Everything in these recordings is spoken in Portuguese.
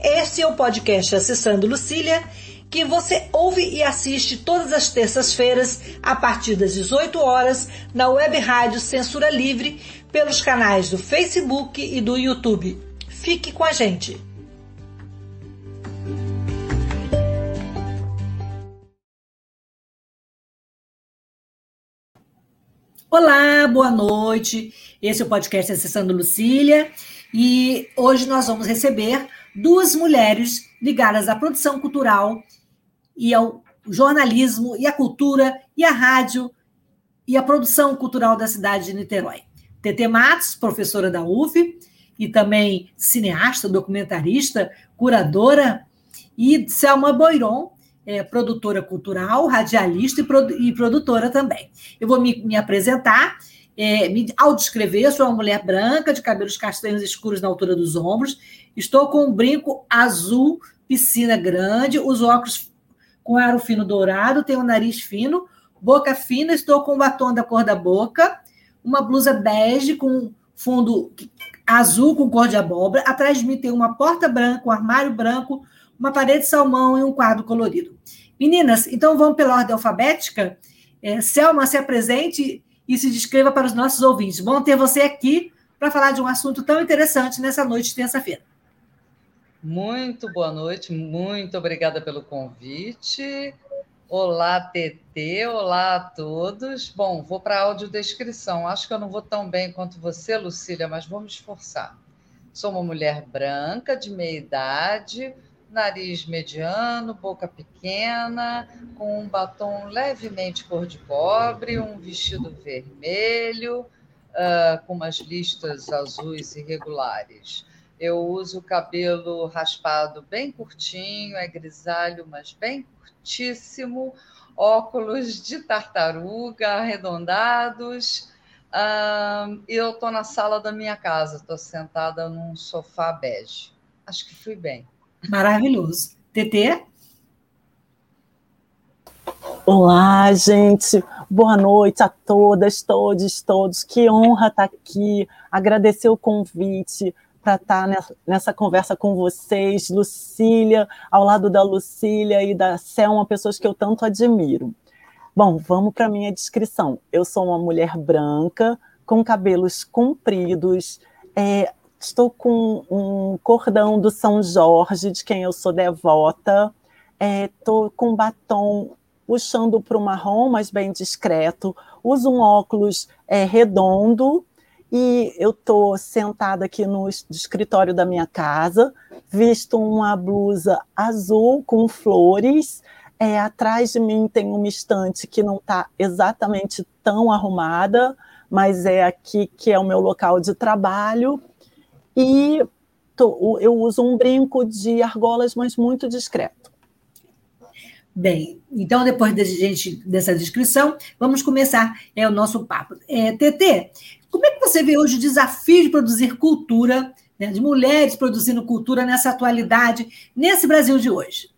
Este é o podcast Acessando Lucília, que você ouve e assiste todas as terças-feiras, a partir das 18 horas, na web rádio Censura Livre, pelos canais do Facebook e do YouTube. Fique com a gente! Olá, boa noite. Esse é o podcast Acessando Lucília e hoje nós vamos receber duas mulheres ligadas à produção cultural e ao jornalismo e à cultura e à rádio e à produção cultural da cidade de Niterói. Tete Matos, professora da UF e também cineasta, documentarista, curadora, e Selma Boiron, é, produtora cultural, radialista e, produ e, produtora também. Eu vou me, me apresentar, é, me autodescrever, sou uma mulher branca, de cabelos castanhos escuros na altura dos ombros, estou com um brinco azul, piscina grande, os óculos com aro fino dourado, tenho um nariz fino, boca fina, estou com o batom da cor da boca, uma blusa bege com fundo azul com cor de abóbora, atrás de mim tem uma porta branca, um armário branco, uma parede salmão e um quadro colorido. Meninas, então vamos pela ordem alfabética. É, Selma, se apresente e se descreva para os nossos ouvintes. Bom ter você aqui para falar de um assunto tão interessante nessa noite de terça-feira. Muito boa noite, muito obrigada pelo convite. Olá, TT, olá a todos. Bom, vou para a audiodescrição. Acho que eu não vou tão bem quanto você, Lucília, mas vou me esforçar. Sou uma mulher branca, de meia idade, nariz mediano, boca pequena, com um batom levemente cor de cobre, um vestido vermelho, uh, com umas listas azuis irregulares. Eu uso o cabelo raspado bem curtinho, é grisalho, mas bem curtíssimo, óculos de tartaruga arredondados. Uh, eu estou na sala da minha casa, estou sentada num sofá bege. Acho que fui bem. Maravilhoso. TT? Olá, gente. Boa noite a todas, todos, todos. Que honra estar aqui. Agradecer o convite para estar nessa conversa com vocês, Lucília, ao lado da Lucília e da Selma, pessoas que eu tanto admiro. Bom, vamos para a minha descrição. Eu sou uma mulher branca, com cabelos compridos, é, Estou com um cordão do São Jorge, de quem eu sou devota. Estou é, com batom puxando para o marrom, mas bem discreto. Uso um óculos é, redondo e eu estou sentada aqui no escritório da minha casa, visto uma blusa azul com flores. É, atrás de mim tem uma estante que não está exatamente tão arrumada, mas é aqui que é o meu local de trabalho. E tô, eu uso um brinco de argolas, mas muito discreto. Bem, então depois de gente, dessa descrição, vamos começar é, o nosso papo. É, TT, como é que você vê hoje o desafio de produzir cultura, né, de mulheres produzindo cultura nessa atualidade, nesse Brasil de hoje?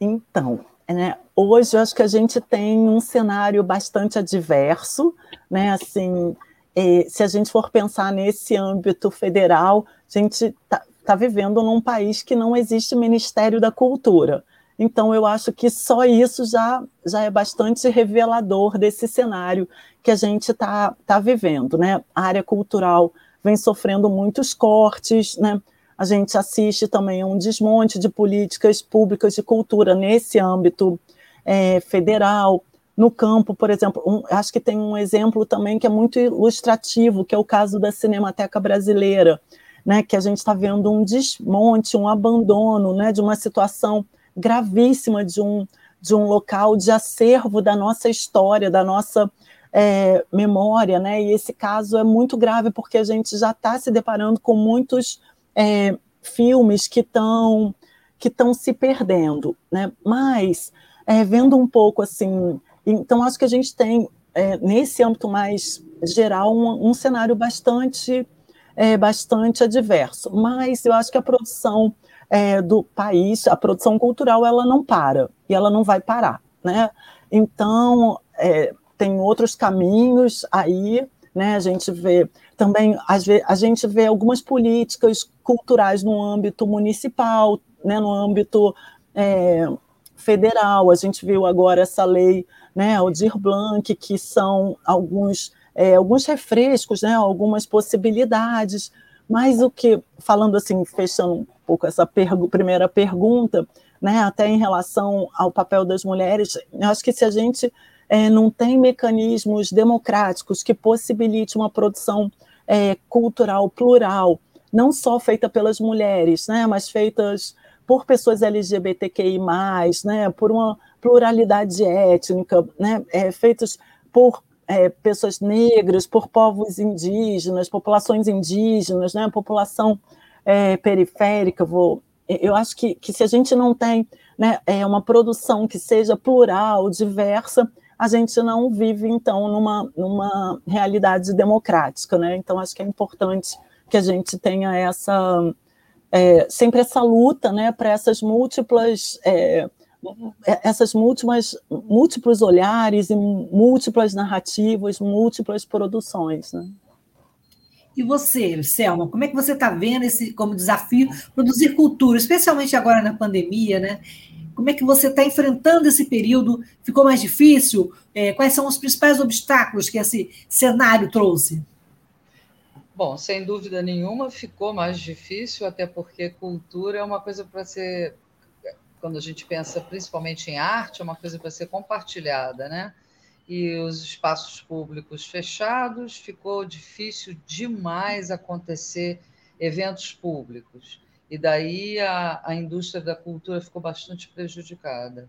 Então, né, hoje eu acho que a gente tem um cenário bastante adverso, né, assim, é, se a gente for pensar nesse âmbito federal, a gente está tá vivendo num país que não existe Ministério da Cultura. Então, eu acho que só isso já, já é bastante revelador desse cenário que a gente está tá vivendo. Né? A área cultural vem sofrendo muitos cortes, né? a gente assiste também a um desmonte de políticas públicas de cultura nesse âmbito é, federal no campo, por exemplo, um, acho que tem um exemplo também que é muito ilustrativo, que é o caso da Cinemateca Brasileira, né, que a gente está vendo um desmonte, um abandono, né, de uma situação gravíssima de um, de um local de acervo da nossa história, da nossa é, memória, né, e esse caso é muito grave porque a gente já está se deparando com muitos é, filmes que estão que estão se perdendo, né? Mas é, vendo um pouco assim, então acho que a gente tem é, nesse âmbito mais geral um, um cenário bastante é, bastante adverso. Mas eu acho que a produção é, do país, a produção cultural, ela não para e ela não vai parar, né? Então é, tem outros caminhos aí, né? A gente vê também a gente vê algumas políticas culturais no âmbito municipal, né? No âmbito é, federal. A gente viu agora essa lei, né? Dir Blanc, que são alguns é, alguns refrescos, né? Algumas possibilidades. Mas o que, falando assim, fechando um pouco essa pergu primeira pergunta, né, até em relação ao papel das mulheres, eu acho que se a gente é, não tem mecanismos democráticos que possibilitem uma produção é, cultural plural, não só feita pelas mulheres, né, mas feitas por pessoas LGBTQI+, né, por uma pluralidade étnica, né, é, feitos por é, pessoas negras, por povos indígenas, populações indígenas, né, população é, periférica, vou, eu acho que, que se a gente não tem né, é, uma produção que seja plural, diversa, a gente não vive, então, numa, numa realidade democrática. Né? Então, acho que é importante que a gente tenha essa é, sempre essa luta né, para essas múltiplas. É, essas múltiplas, múltiplos olhares e múltiplas narrativas, múltiplas produções. Né? E você, Selma, como é que você está vendo esse como desafio produzir cultura, especialmente agora na pandemia, né? Como é que você está enfrentando esse período? Ficou mais difícil? É, quais são os principais obstáculos que esse cenário trouxe? Bom, sem dúvida nenhuma ficou mais difícil, até porque cultura é uma coisa para ser, quando a gente pensa principalmente em arte, é uma coisa para ser compartilhada, né? E os espaços públicos fechados, ficou difícil demais acontecer eventos públicos e daí a, a indústria da cultura ficou bastante prejudicada.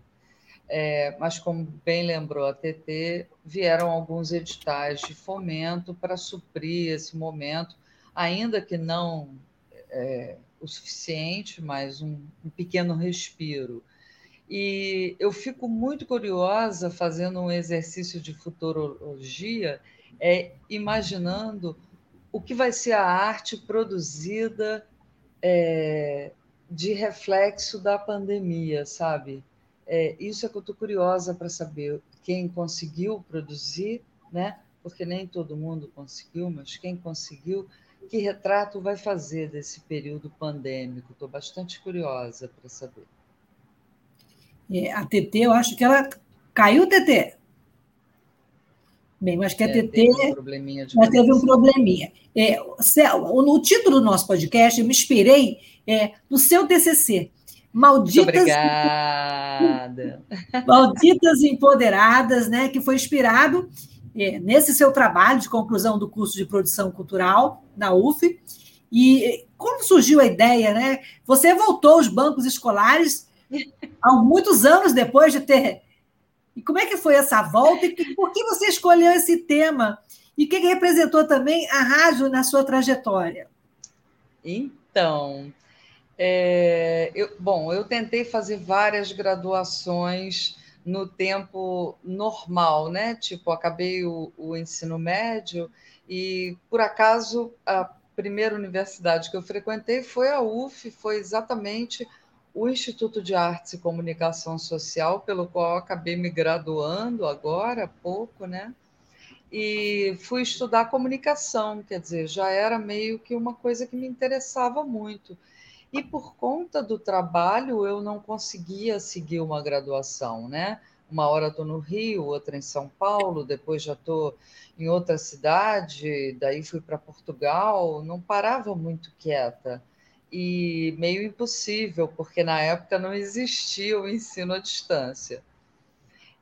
É, mas, como bem lembrou a TT, vieram alguns editais de fomento para suprir esse momento, ainda que não é, o suficiente, mas um, um pequeno respiro. E eu fico muito curiosa fazendo um exercício de futurologia, é, imaginando o que vai ser a arte produzida é, de reflexo da pandemia, sabe? É, isso é que eu estou curiosa para saber quem conseguiu produzir, né? Porque nem todo mundo conseguiu, mas quem conseguiu, que retrato vai fazer desse período pandêmico? Estou bastante curiosa para saber. É, a TT, eu acho que ela caiu, TT. Bem, mas que a é, TT teve um probleminha. De teve um probleminha. É, o, título do nosso podcast, eu me inspirei é, no seu TCC. Malditas, obrigada. Malditas Empoderadas, né, que foi inspirado é, nesse seu trabalho de conclusão do curso de produção cultural na UF. E como surgiu a ideia, né? Você voltou aos bancos escolares há muitos anos depois de ter e como é que foi essa volta? E por que você escolheu esse tema? E o que representou também a rádio na sua trajetória? Então, é, eu, bom, eu tentei fazer várias graduações no tempo normal, né? Tipo, acabei o, o ensino médio e, por acaso, a primeira universidade que eu frequentei foi a UF, foi exatamente o Instituto de Artes e Comunicação Social, pelo qual acabei me graduando agora há pouco, né? E fui estudar comunicação, quer dizer, já era meio que uma coisa que me interessava muito. E por conta do trabalho, eu não conseguia seguir uma graduação, né? Uma hora estou no Rio, outra em São Paulo, depois já estou em outra cidade, daí fui para Portugal, não parava muito quieta e meio impossível, porque na época não existia o ensino à distância.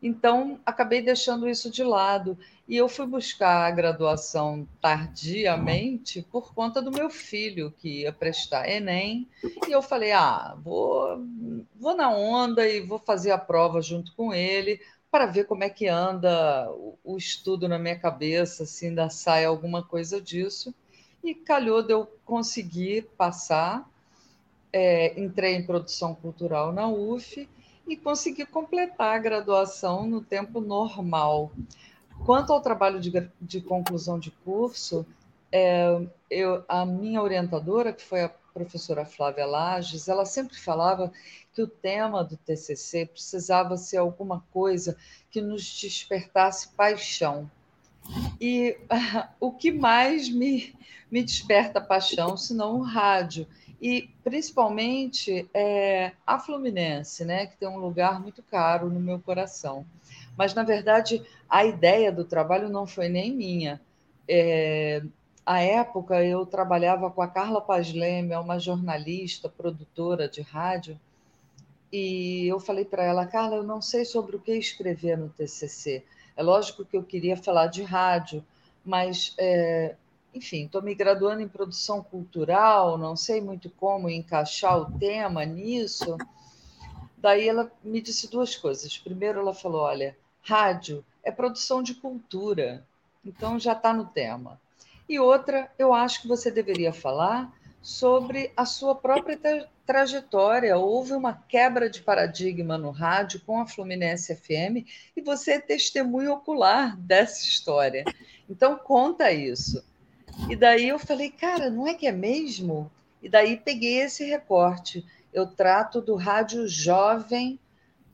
Então, acabei deixando isso de lado e eu fui buscar a graduação tardiamente por conta do meu filho, que ia prestar Enem, e eu falei: ah, vou, vou na onda e vou fazer a prova junto com ele para ver como é que anda o, o estudo na minha cabeça, se ainda sai alguma coisa disso e calhou de eu conseguir passar. é, entrei em produção cultural na UF e consegui completar a graduação no tempo normal. Quanto ao trabalho de, de conclusão de curso, é, eu, a minha orientadora, que foi a professora Flávia Lages, ela sempre falava que o tema do TCC precisava ser alguma coisa que nos despertasse paixão. E o que mais me, me desperta paixão, senão o rádio? E principalmente é, a Fluminense, né, que tem um lugar muito caro no meu coração. Mas, na verdade, a ideia do trabalho não foi nem minha. É, à época, eu trabalhava com a Carla Paz é uma jornalista, produtora de rádio, e eu falei para ela, Carla, eu não sei sobre o que escrever no TCC. É lógico que eu queria falar de rádio, mas, é, enfim, estou me graduando em produção cultural, não sei muito como encaixar o tema nisso. Daí ela me disse duas coisas. Primeiro, ela falou: olha, rádio é produção de cultura, então já está no tema. E outra, eu acho que você deveria falar sobre a sua própria tra trajetória. Houve uma quebra de paradigma no rádio com a Fluminense FM e você é testemunho ocular dessa história. Então, conta isso. E daí eu falei, cara, não é que é mesmo? E daí peguei esse recorte. Eu trato do rádio jovem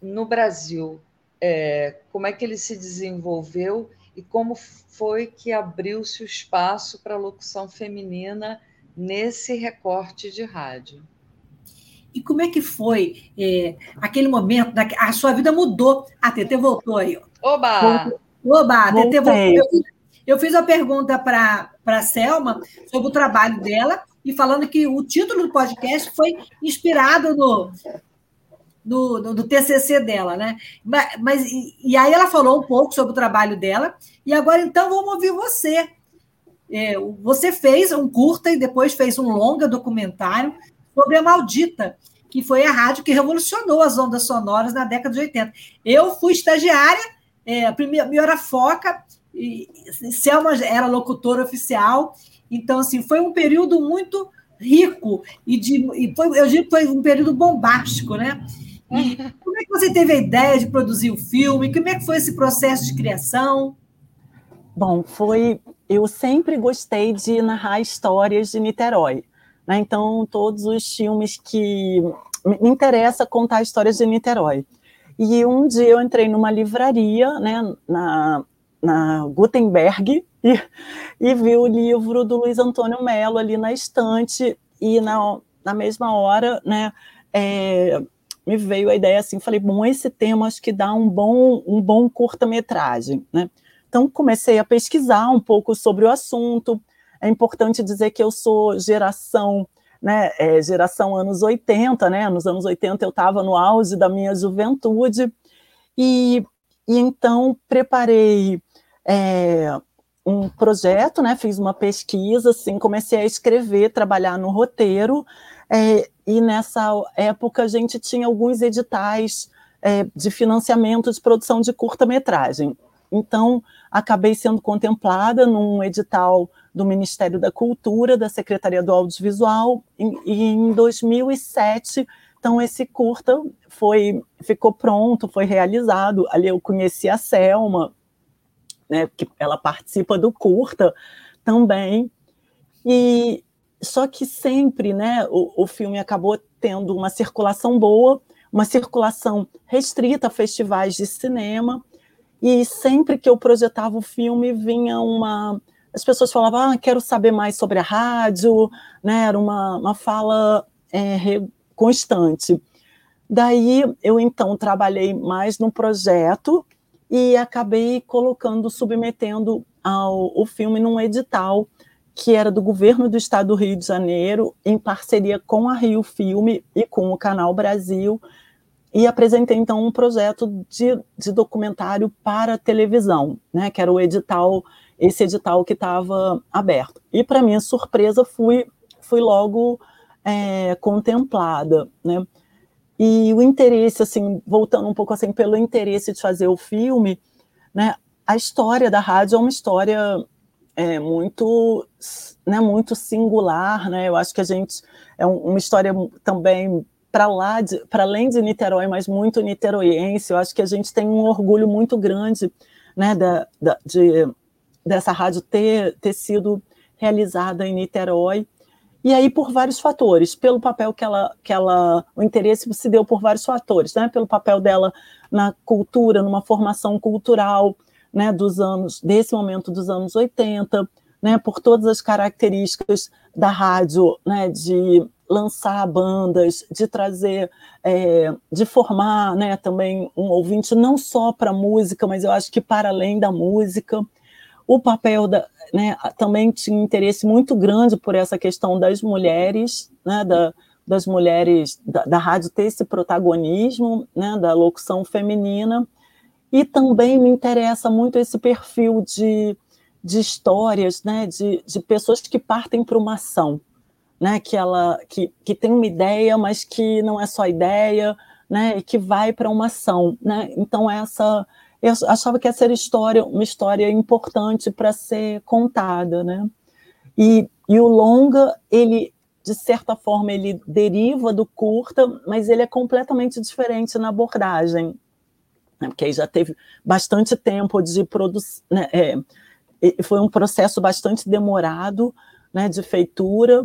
no Brasil. É, como é que ele se desenvolveu e como foi que abriu-se o espaço para a locução feminina nesse recorte de rádio. E como é que foi é, aquele momento? Da, a sua vida mudou. A TT voltou aí. Oba! Oba, a TT voltou. Eu, eu fiz uma pergunta para a Selma sobre o trabalho dela e falando que o título do podcast foi inspirado no, do, do, do, TCC dela, né? Mas, mas e, e, aí ela falou um pouco sobre o trabalho dela, e agora então vamos ouvir você. É, você fez um curta e depois fez um longa documentário sobre a Maldita, que foi a rádio que revolucionou as ondas sonoras na década de 80. Eu fui estagiária, é, a primeira, minha era foca, e Selma era locutora oficial, então assim, foi um período muito rico e, de, e foi, eu digo que foi um período bombástico, né? E como é que você teve a ideia de produzir o filme? Como é que foi esse processo de criação? Bom, foi. Eu sempre gostei de narrar histórias de Niterói. Né? Então, todos os filmes que me interessa contar histórias de Niterói. E um dia eu entrei numa livraria, né, na, na Gutenberg, e, e vi o livro do Luiz Antônio Melo ali na estante, e na, na mesma hora, né, é, me veio a ideia assim, falei, bom, esse tema acho que dá um bom, um bom curta-metragem, né? Então comecei a pesquisar um pouco sobre o assunto. É importante dizer que eu sou geração, né, é, geração anos 80, né? Nos anos 80 eu estava no auge da minha juventude e, e então preparei é, um projeto, né? Fiz uma pesquisa, assim, comecei a escrever, trabalhar no roteiro é, e nessa época a gente tinha alguns editais é, de financiamento de produção de curta-metragem. Então, acabei sendo contemplada num edital do Ministério da Cultura, da Secretaria do Audiovisual, e, em 2007, então esse curta foi ficou pronto, foi realizado. Ali eu conheci a Selma, né, que ela participa do curta também. E, só que sempre, né, o, o filme acabou tendo uma circulação boa, uma circulação restrita a festivais de cinema, e sempre que eu projetava o filme vinha uma as pessoas falavam ah, quero saber mais sobre a rádio né era uma, uma fala é, constante daí eu então trabalhei mais no projeto e acabei colocando submetendo ao, o filme num edital que era do governo do estado do Rio de Janeiro, em parceria com a Rio Filme e com o Canal Brasil, e apresentei então um projeto de, de documentário para televisão, né, que era o edital, esse edital que estava aberto. E para minha surpresa fui, fui logo é, contemplada, né? E o interesse, assim, voltando um pouco assim pelo interesse de fazer o filme, né? A história da rádio é uma história é, muito, né, muito singular, né? Eu acho que a gente é uma história também para lá, para além de Niterói, mas muito niteroiense. Eu acho que a gente tem um orgulho muito grande, né, da, da de, dessa rádio ter, ter sido realizada em Niterói. E aí por vários fatores, pelo papel que ela, que ela, o interesse se deu por vários fatores, né? Pelo papel dela na cultura, numa formação cultural, né? Dos anos, desse momento dos anos 80, né? Por todas as características da rádio, né? De lançar bandas, de trazer, é, de formar, né? Também um ouvinte não só para música, mas eu acho que para além da música o papel da, né, também tinha interesse muito grande por essa questão das mulheres, né, da, das mulheres da, da, rádio ter esse protagonismo, né, da locução feminina, e também me interessa muito esse perfil de, de histórias, né, de, de pessoas que partem para uma ação, né, que ela que, que tem uma ideia, mas que não é só ideia, né, e que vai para uma ação, né? Então essa eu achava que essa era história, uma história importante para ser contada, né? E, e o longa, ele de certa forma ele deriva do curta, mas ele é completamente diferente na abordagem, né? porque aí já teve bastante tempo de produção, né? é, foi um processo bastante demorado, né, de feitura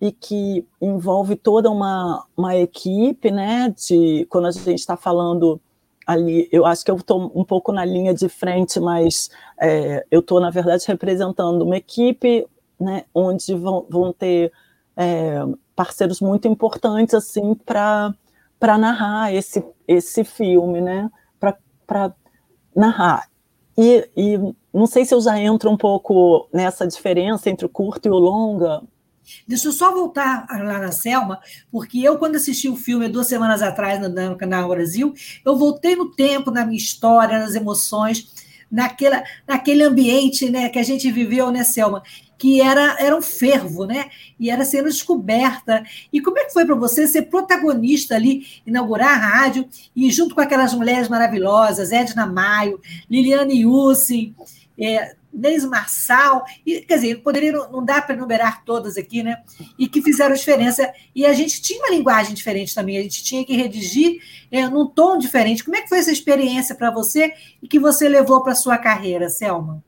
e que envolve toda uma, uma equipe, né, de quando a gente está falando ali, eu acho que eu estou um pouco na linha de frente, mas é, eu estou, na verdade, representando uma equipe né, onde vão, vão ter é, parceiros muito importantes assim para narrar esse, esse filme, né? Para narrar. E, e não sei se eu já entro um pouco nessa diferença entre o curto e o longa, Deixa eu só voltar lá na Selma, porque eu, quando assisti o filme duas semanas atrás no, Canal Brasil, eu voltei no tempo, na minha história, nas emoções, naquela, naquele ambiente né, que a gente viveu, né, Selma? Que era, era um fervo, né? E era sendo descoberta. E como é que foi para você ser protagonista ali, inaugurar a rádio, e junto com aquelas mulheres maravilosas, Edna Maio, Liliane Yussin, é, Deise Marçal, e, quer dizer, poderia, não dá para enumerar todas aqui, né? E que fizeram diferença. E a gente tinha uma linguagem diferente também, a gente tinha que redigir é, num tom diferente. Como é que foi essa experiência para você e que você levou para sua carreira, Selma?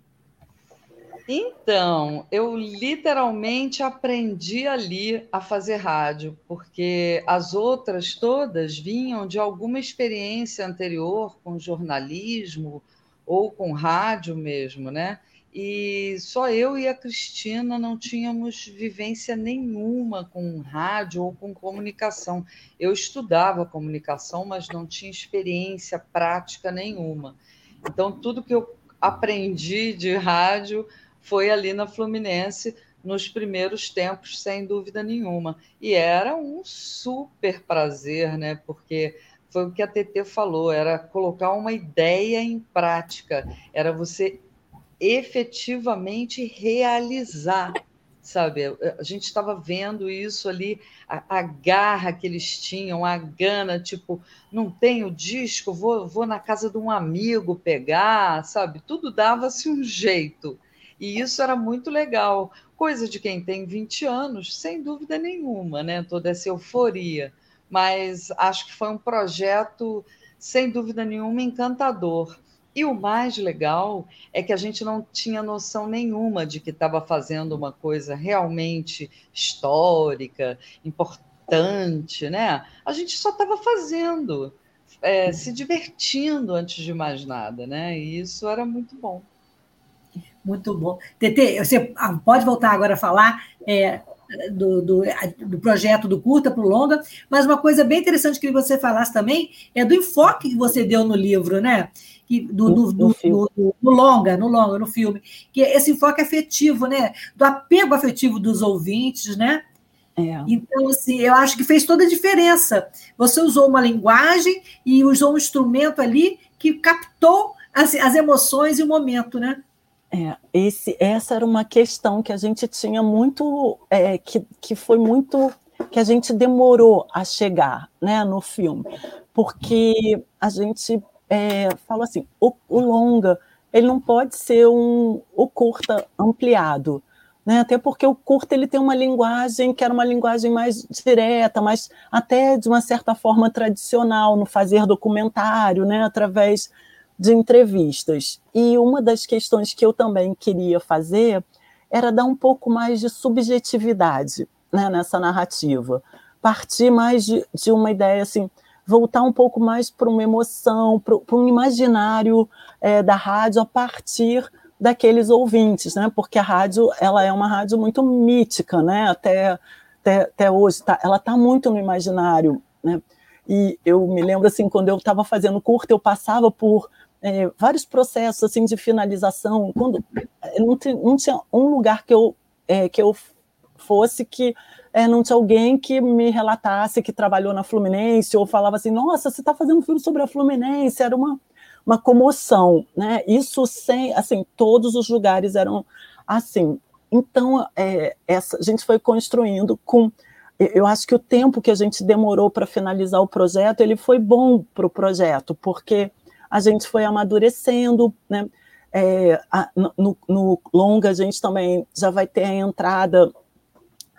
Então, eu literalmente aprendi ali a fazer rádio, porque as outras todas vinham de alguma experiência anterior com jornalismo ou com rádio mesmo, né? E só eu e a Cristina não tínhamos vivência nenhuma com rádio ou com comunicação. Eu estudava comunicação, mas não tinha experiência prática nenhuma. Então, tudo que eu aprendi de rádio foi ali na Fluminense nos primeiros tempos, sem dúvida nenhuma. E era um super prazer, né? Porque foi o que a TT falou, era colocar uma ideia em prática, era você efetivamente realizar, sabe? A gente estava vendo isso ali, a, a, garra que eles tinham, a gana, tipo, não tenho disco, vou, vou na casa de um amigo pegar, sabe? Tudo dava-se um jeito. E isso era muito legal. Coisa de quem tem 20 anos, sem dúvida nenhuma, né? Toda essa euforia. Mas acho que foi um projeto, sem dúvida nenhuma, encantador. E o mais legal é que a gente não tinha noção nenhuma de que estava fazendo uma coisa realmente histórica, importante, né? A gente só estava fazendo, é, se divertindo antes de mais nada, né? E isso era muito bom. Muito bom. Tete, você pode voltar agora a falar é, do, do, do, projeto do curta para o longa, mas uma coisa bem interessante que você falasse também é do enfoque que você deu no livro, né? Que, do, do, do, do, no longa, no longa, no filme, que é esse enfoque afetivo, né? Do apego afetivo dos ouvintes, né? É. Então, assim, eu acho que fez toda a diferença. Você usou uma linguagem e usou um instrumento ali que captou as, as emoções e o momento, né? É, esse, essa era uma questão que a gente tinha muito, é, que, que foi muito, que a gente demorou a chegar, né, no filme, porque a gente é, falo assim, o, o longa ele não pode ser um, o curta ampliado, né? Até porque o curta ele tem uma linguagem que era uma linguagem mais direta, mas até de uma certa forma tradicional no fazer documentário, né? Através de entrevistas. E uma das questões que eu também queria fazer era dar um pouco mais de subjetividade né, nessa narrativa, partir mais de, de uma ideia assim, voltar um pouco mais para uma emoção, para um imaginário é, da rádio a partir daqueles ouvintes, né? Porque a rádio ela é uma rádio muito mítica, né? Até até, até hoje, tá, ela está muito no imaginário, né? E eu me lembro assim quando eu estava fazendo curta, eu passava por é, vários processos assim de finalização, quando é, não, não tinha um lugar que eu é, que eu fosse que é, não tinha alguém que me relatasse que trabalhou na Fluminense ou falava assim, nossa, você está fazendo um filme sobre a Fluminense, era uma, uma comoção, né? Isso sem, assim, todos os lugares eram assim. Então, é, essa, a gente foi construindo com eu acho que o tempo que a gente demorou para finalizar o projeto, ele foi bom para o projeto, porque a gente foi amadurecendo, né? É, a, no, no, longa a gente também já vai ter a entrada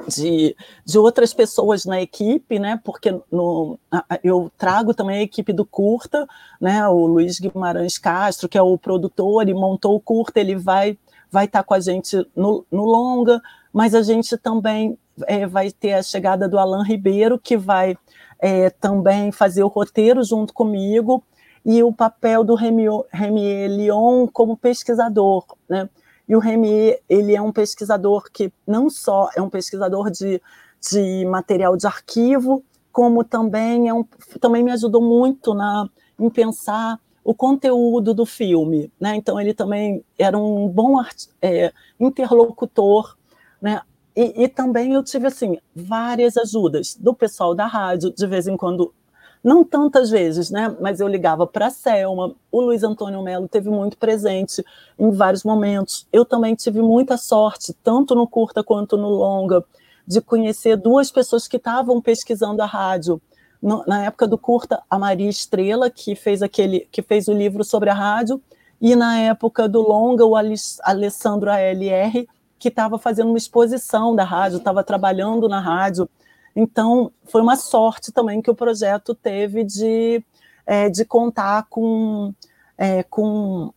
de, de outras pessoas na equipe, né? Porque no, eu trago também a equipe do curta, né? O Luiz Guimarães Castro, que é o produtor e montou o curta, ele vai vai estar com a gente no, no longa, mas a gente também é, vai ter a chegada do Alan Ribeiro, que vai é, também fazer o roteiro junto comigo e o papel do Remier Lyon como pesquisador, né? E o Remier, ele é um pesquisador que não só é um pesquisador de, de material de arquivo, como também é um, também me ajudou muito na em pensar o conteúdo do filme, né? Então ele também era um bom art, é, interlocutor, né? E, e, também eu tive assim várias ajudas do pessoal da rádio, de vez em quando não tantas vezes, né? Mas eu ligava para a Selma, o Luiz Antônio Melo teve muito presente em vários momentos. Eu também tive muita sorte, tanto no curta quanto no longa, de conhecer duas pessoas que estavam pesquisando a rádio. No, na época do curta, a Maria Estrela, que fez aquele, que fez o livro sobre a rádio, e na época do longa, o Alessandro ALR, que estava fazendo uma exposição da rádio, estava trabalhando na rádio. Então, foi uma sorte também que o projeto teve de, é, de contar com, é, com,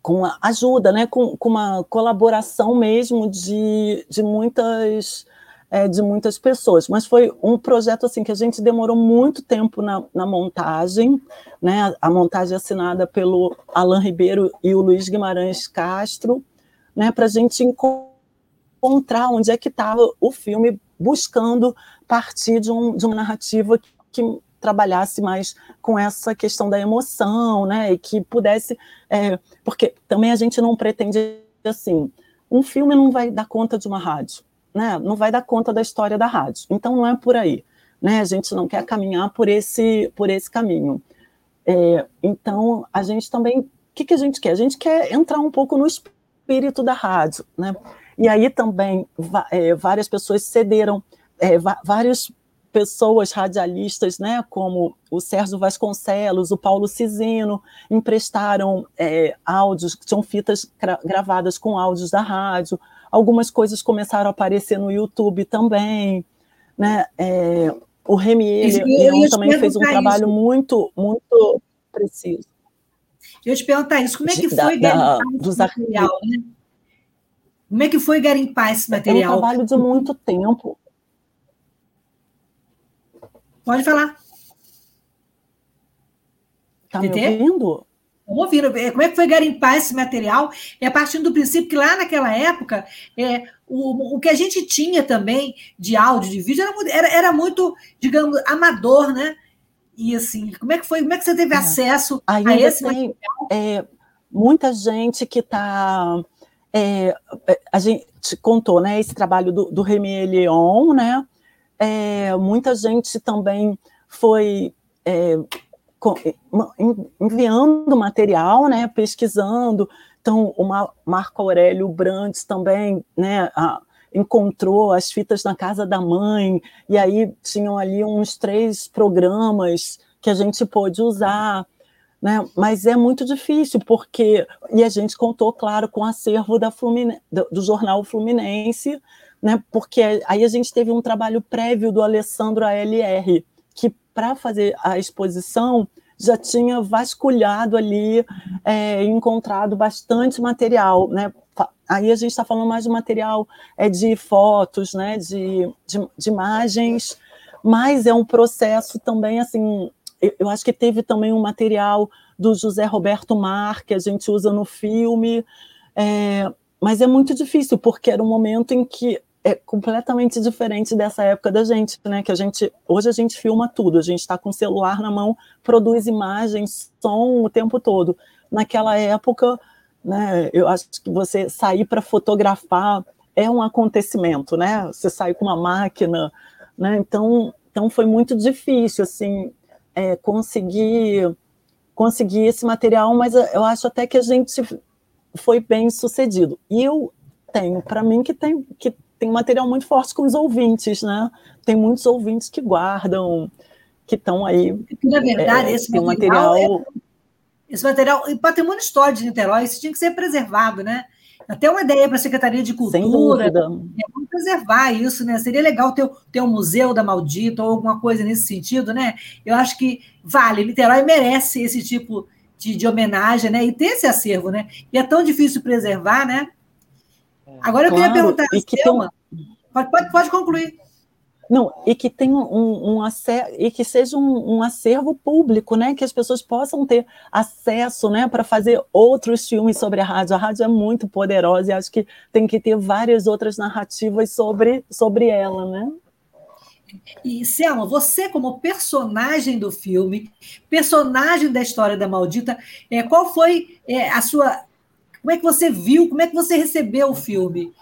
com ajuda, né? com, com uma colaboração mesmo de, de muitas é, de muitas pessoas, mas foi um projeto assim que a gente demorou muito tempo na, na montagem, né? A montagem assinada pelo Alain Ribeiro e o Luiz Guimarães Castro, né? Para a gente encontrar onde é que estava o filme buscando partir de, um, de uma narrativa que, que, trabalhasse mais com essa questão da emoção, né, e que pudesse, é, porque também a gente não pretende assim, um filme não vai dar conta de uma rádio, né, não vai dar conta da história da rádio, então não é por aí, né, a gente não quer caminhar por esse, por esse caminho. É, então a gente também, o que, que a gente quer? A gente quer entrar um pouco no espírito da rádio, né, e aí também é, várias pessoas cederam, é, várias pessoas radialistas, né, como o Sérgio Vasconcelos, o Paulo Cisino, emprestaram é, áudios, tinham fitas gravadas com áudios da rádio. Algumas coisas começaram a aparecer no YouTube também, né? É, o Remy também fez um trabalho muito, muito preciso. Eu te perguntar isso, como é que foi da, da, dos material, né? Como é que foi garimpar esse material? É um trabalho de muito tempo. Pode falar. Está me ouvindo? ouvindo. É, como é que foi garimpar esse material? É partindo do princípio que lá naquela época, é, o, o que a gente tinha também de áudio, de vídeo, era, era, era muito, digamos, amador, né? E assim, como é que foi? Como é que você teve é. acesso Ainda a esse tem, material? É, muita gente que está é, é, a gente contou, né, esse trabalho do, do Remy Leon, né, é, muita gente também foi é, enviando material, né, pesquisando, então o Marco Aurélio Brandes também, né, a, encontrou as fitas na casa da mãe, e aí tinham ali uns três programas que a gente pôde usar, né? Mas é muito difícil, porque. E a gente contou, claro, com o acervo da Fluminense, do, jornal Fluminense, né? Porque aí a gente teve um trabalho prévio do Alessandro ALR, que para fazer a exposição já tinha vasculhado ali, é, encontrado bastante material, né? Aí a gente está falando mais de material é, de fotos, né? De, de, de imagens, mas é um processo também assim eu acho que teve também um material do José Roberto Mar, que a gente usa no filme, é, mas é muito difícil, porque era um momento em que é completamente diferente dessa época da gente, né? Que a gente hoje a gente filma tudo, a gente está com o celular na mão, produz imagens, som o tempo todo. Naquela época, né? Eu acho que você sair para fotografar é um acontecimento, né? Você sai com uma máquina, né? Então, então foi muito difícil, assim, é, conseguir conseguir esse material, mas eu acho até que a gente foi bem sucedido. E eu tenho para mim que tem que tem um material muito forte com os ouvintes, né? Tem muitos ouvintes que guardam, que estão aí. Na verdade, é, esse material, material é, esse material, patrimônio histórico de Niterói, isso tinha que ser preservado, né? Até uma ideia para a Secretaria de Cultura. É, vamos preservar isso, né? Seria legal ter, ter um museu da Maldita ou alguma coisa nesse sentido, né? Eu acho que vale, Niterói merece esse tipo de, de homenagem, né? E ter esse acervo, né? E é tão difícil preservar, né? Agora eu claro, queria perguntar, que tem... pode, pode, pode concluir. Não, e que tenha um, um e que seja um, um, acervo público, né? Que as pessoas possam ter acesso, né? Para fazer outros filmes sobre a rádio. A rádio é muito poderosa e acho que tem que ter várias outras narrativas sobre, sobre ela, né? E Selma, você como personagem do filme, personagem da história da Maldita, é, qual foi é, a sua, como é que você viu, como é que você recebeu o filme?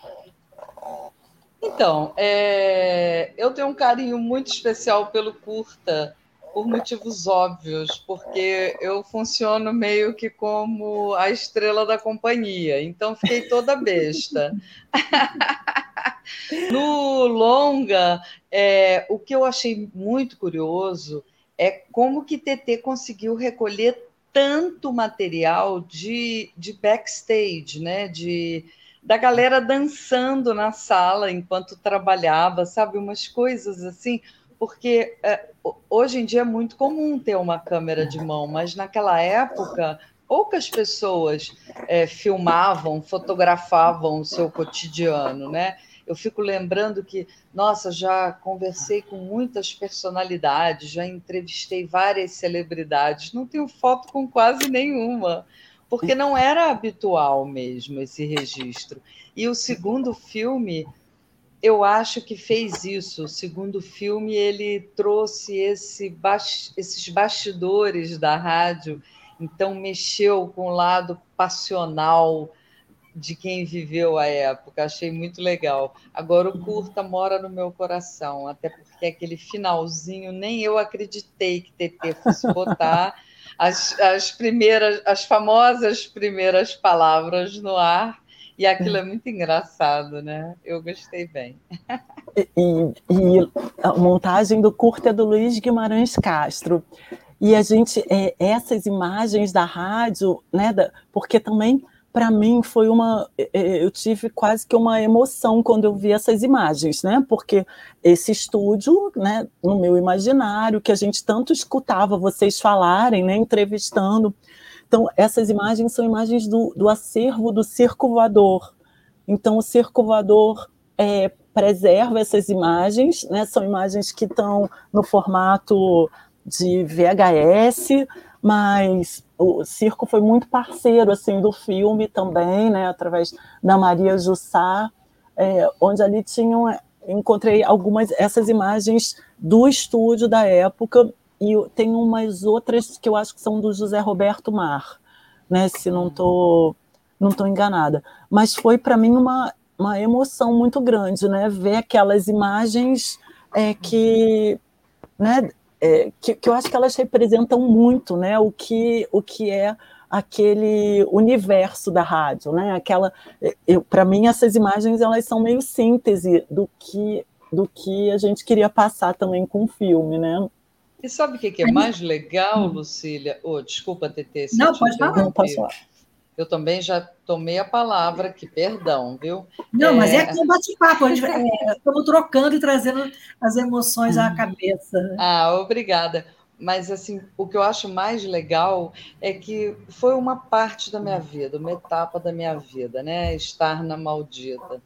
Então, é, eu tenho um carinho muito especial pelo curta, por motivos óbvios, porque eu funciono meio que como a estrela da companhia, então fiquei toda besta. no longa, é, o que eu achei muito curioso é como que TT conseguiu recolher tanto material de, de backstage, né? De, da galera dançando na sala enquanto trabalhava, sabe? Umas coisas assim, porque é, hoje em dia é muito comum ter uma câmera de mão, mas naquela época poucas pessoas é, filmavam, fotografavam o seu cotidiano, né? Eu fico lembrando que, nossa, já conversei com muitas personalidades, já entrevistei várias celebridades, não tenho foto com quase nenhuma porque não era habitual mesmo esse registro. E o segundo filme, eu acho que fez isso. O segundo filme ele trouxe esse esses bastidores da rádio, então mexeu com o lado passional de quem viveu a época. Achei muito legal. Agora o curta mora no meu coração, até porque aquele finalzinho nem eu acreditei que TT fosse botar as, as primeiras, as famosas primeiras palavras no ar, e aquilo é muito engraçado, né? Eu gostei bem. E, e a montagem do curta é do Luiz Guimarães Castro. E a gente, é, essas imagens da rádio, né? Da, porque também para mim foi uma eu tive quase que uma emoção quando eu vi essas imagens, né? Porque esse estúdio, né, no meu imaginário que a gente tanto escutava vocês falarem, né, entrevistando. Então, essas imagens são imagens do, do acervo do circo voador. Então, o circo voador é, preserva essas imagens, né? São imagens que estão no formato de VHS, mas o circo foi muito parceiro assim do filme também, né, através da Maria Jussá, é, onde ali tinham encontrei algumas essas imagens do estúdio da época. E tem umas outras que eu acho que são do José Roberto Mar, né, se não tô não tô enganada, mas foi para mim uma uma emoção muito grande, né, ver aquelas imagens é, que né, é, que, que, eu acho que elas representam muito né, o, que, o que é aquele universo da rádio, né? Aquela, para mim essas imagens elas são meio síntese do que do que a gente queria passar também com o filme, né? E sabe o que, que é mais legal, Lucília? Oh, desculpa, TT. Não, pode falar. Não, pode falar. Eu também já tomei a palavra, que perdão, viu? Não, é... mas é um bate-papo, é, estamos trocando e trazendo as emoções à cabeça. Ah, obrigada. Mas assim, o que eu acho mais legal é que foi uma parte da minha vida, uma etapa da minha vida, né? Estar na maldita.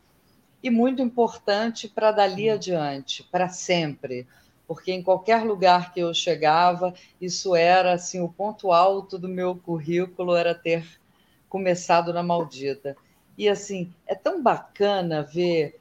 E muito importante para dali adiante, para sempre porque em qualquer lugar que eu chegava, isso era assim o ponto alto do meu currículo era ter começado na maldita. E assim, é tão bacana ver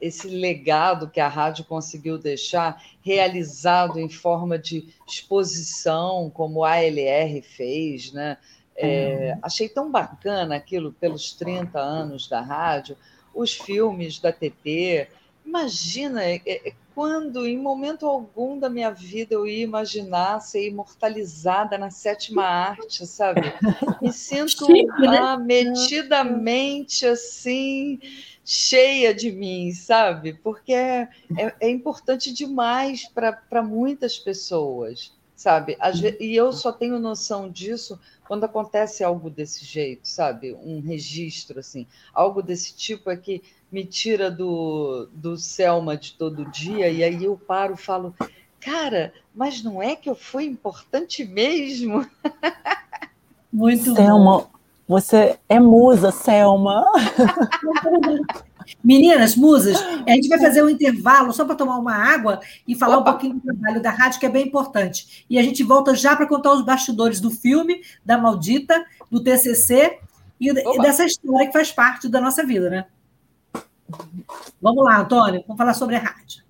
esse legado que a rádio conseguiu deixar realizado em forma de exposição, como a ALR fez, né? É, achei tão bacana aquilo pelos 30 anos da rádio, os filmes da TT. Imagina, é, é, quando, em momento algum da minha vida, eu ia imaginar ser imortalizada na sétima arte, sabe? Me sinto ah, metidamente assim, cheia de mim, sabe? Porque é, é, é importante demais para muitas pessoas, sabe? E eu só tenho noção disso quando acontece algo desse jeito, sabe? Um registro, assim. Algo desse tipo é que me tira do, do Selma de todo dia, e aí eu paro e falo, cara, mas não é que eu fui importante mesmo? Muito Selma, bom. você é musa, Selma. Meninas, musas, a gente vai fazer um intervalo só para tomar uma água e falar Opa. um pouquinho do trabalho da rádio, que é bem importante. E a gente volta já para contar os bastidores do filme, da Maldita, do TCC e, e dessa história que faz parte da nossa vida, né? Vamos lá, Antônio, vamos falar sobre a rádio.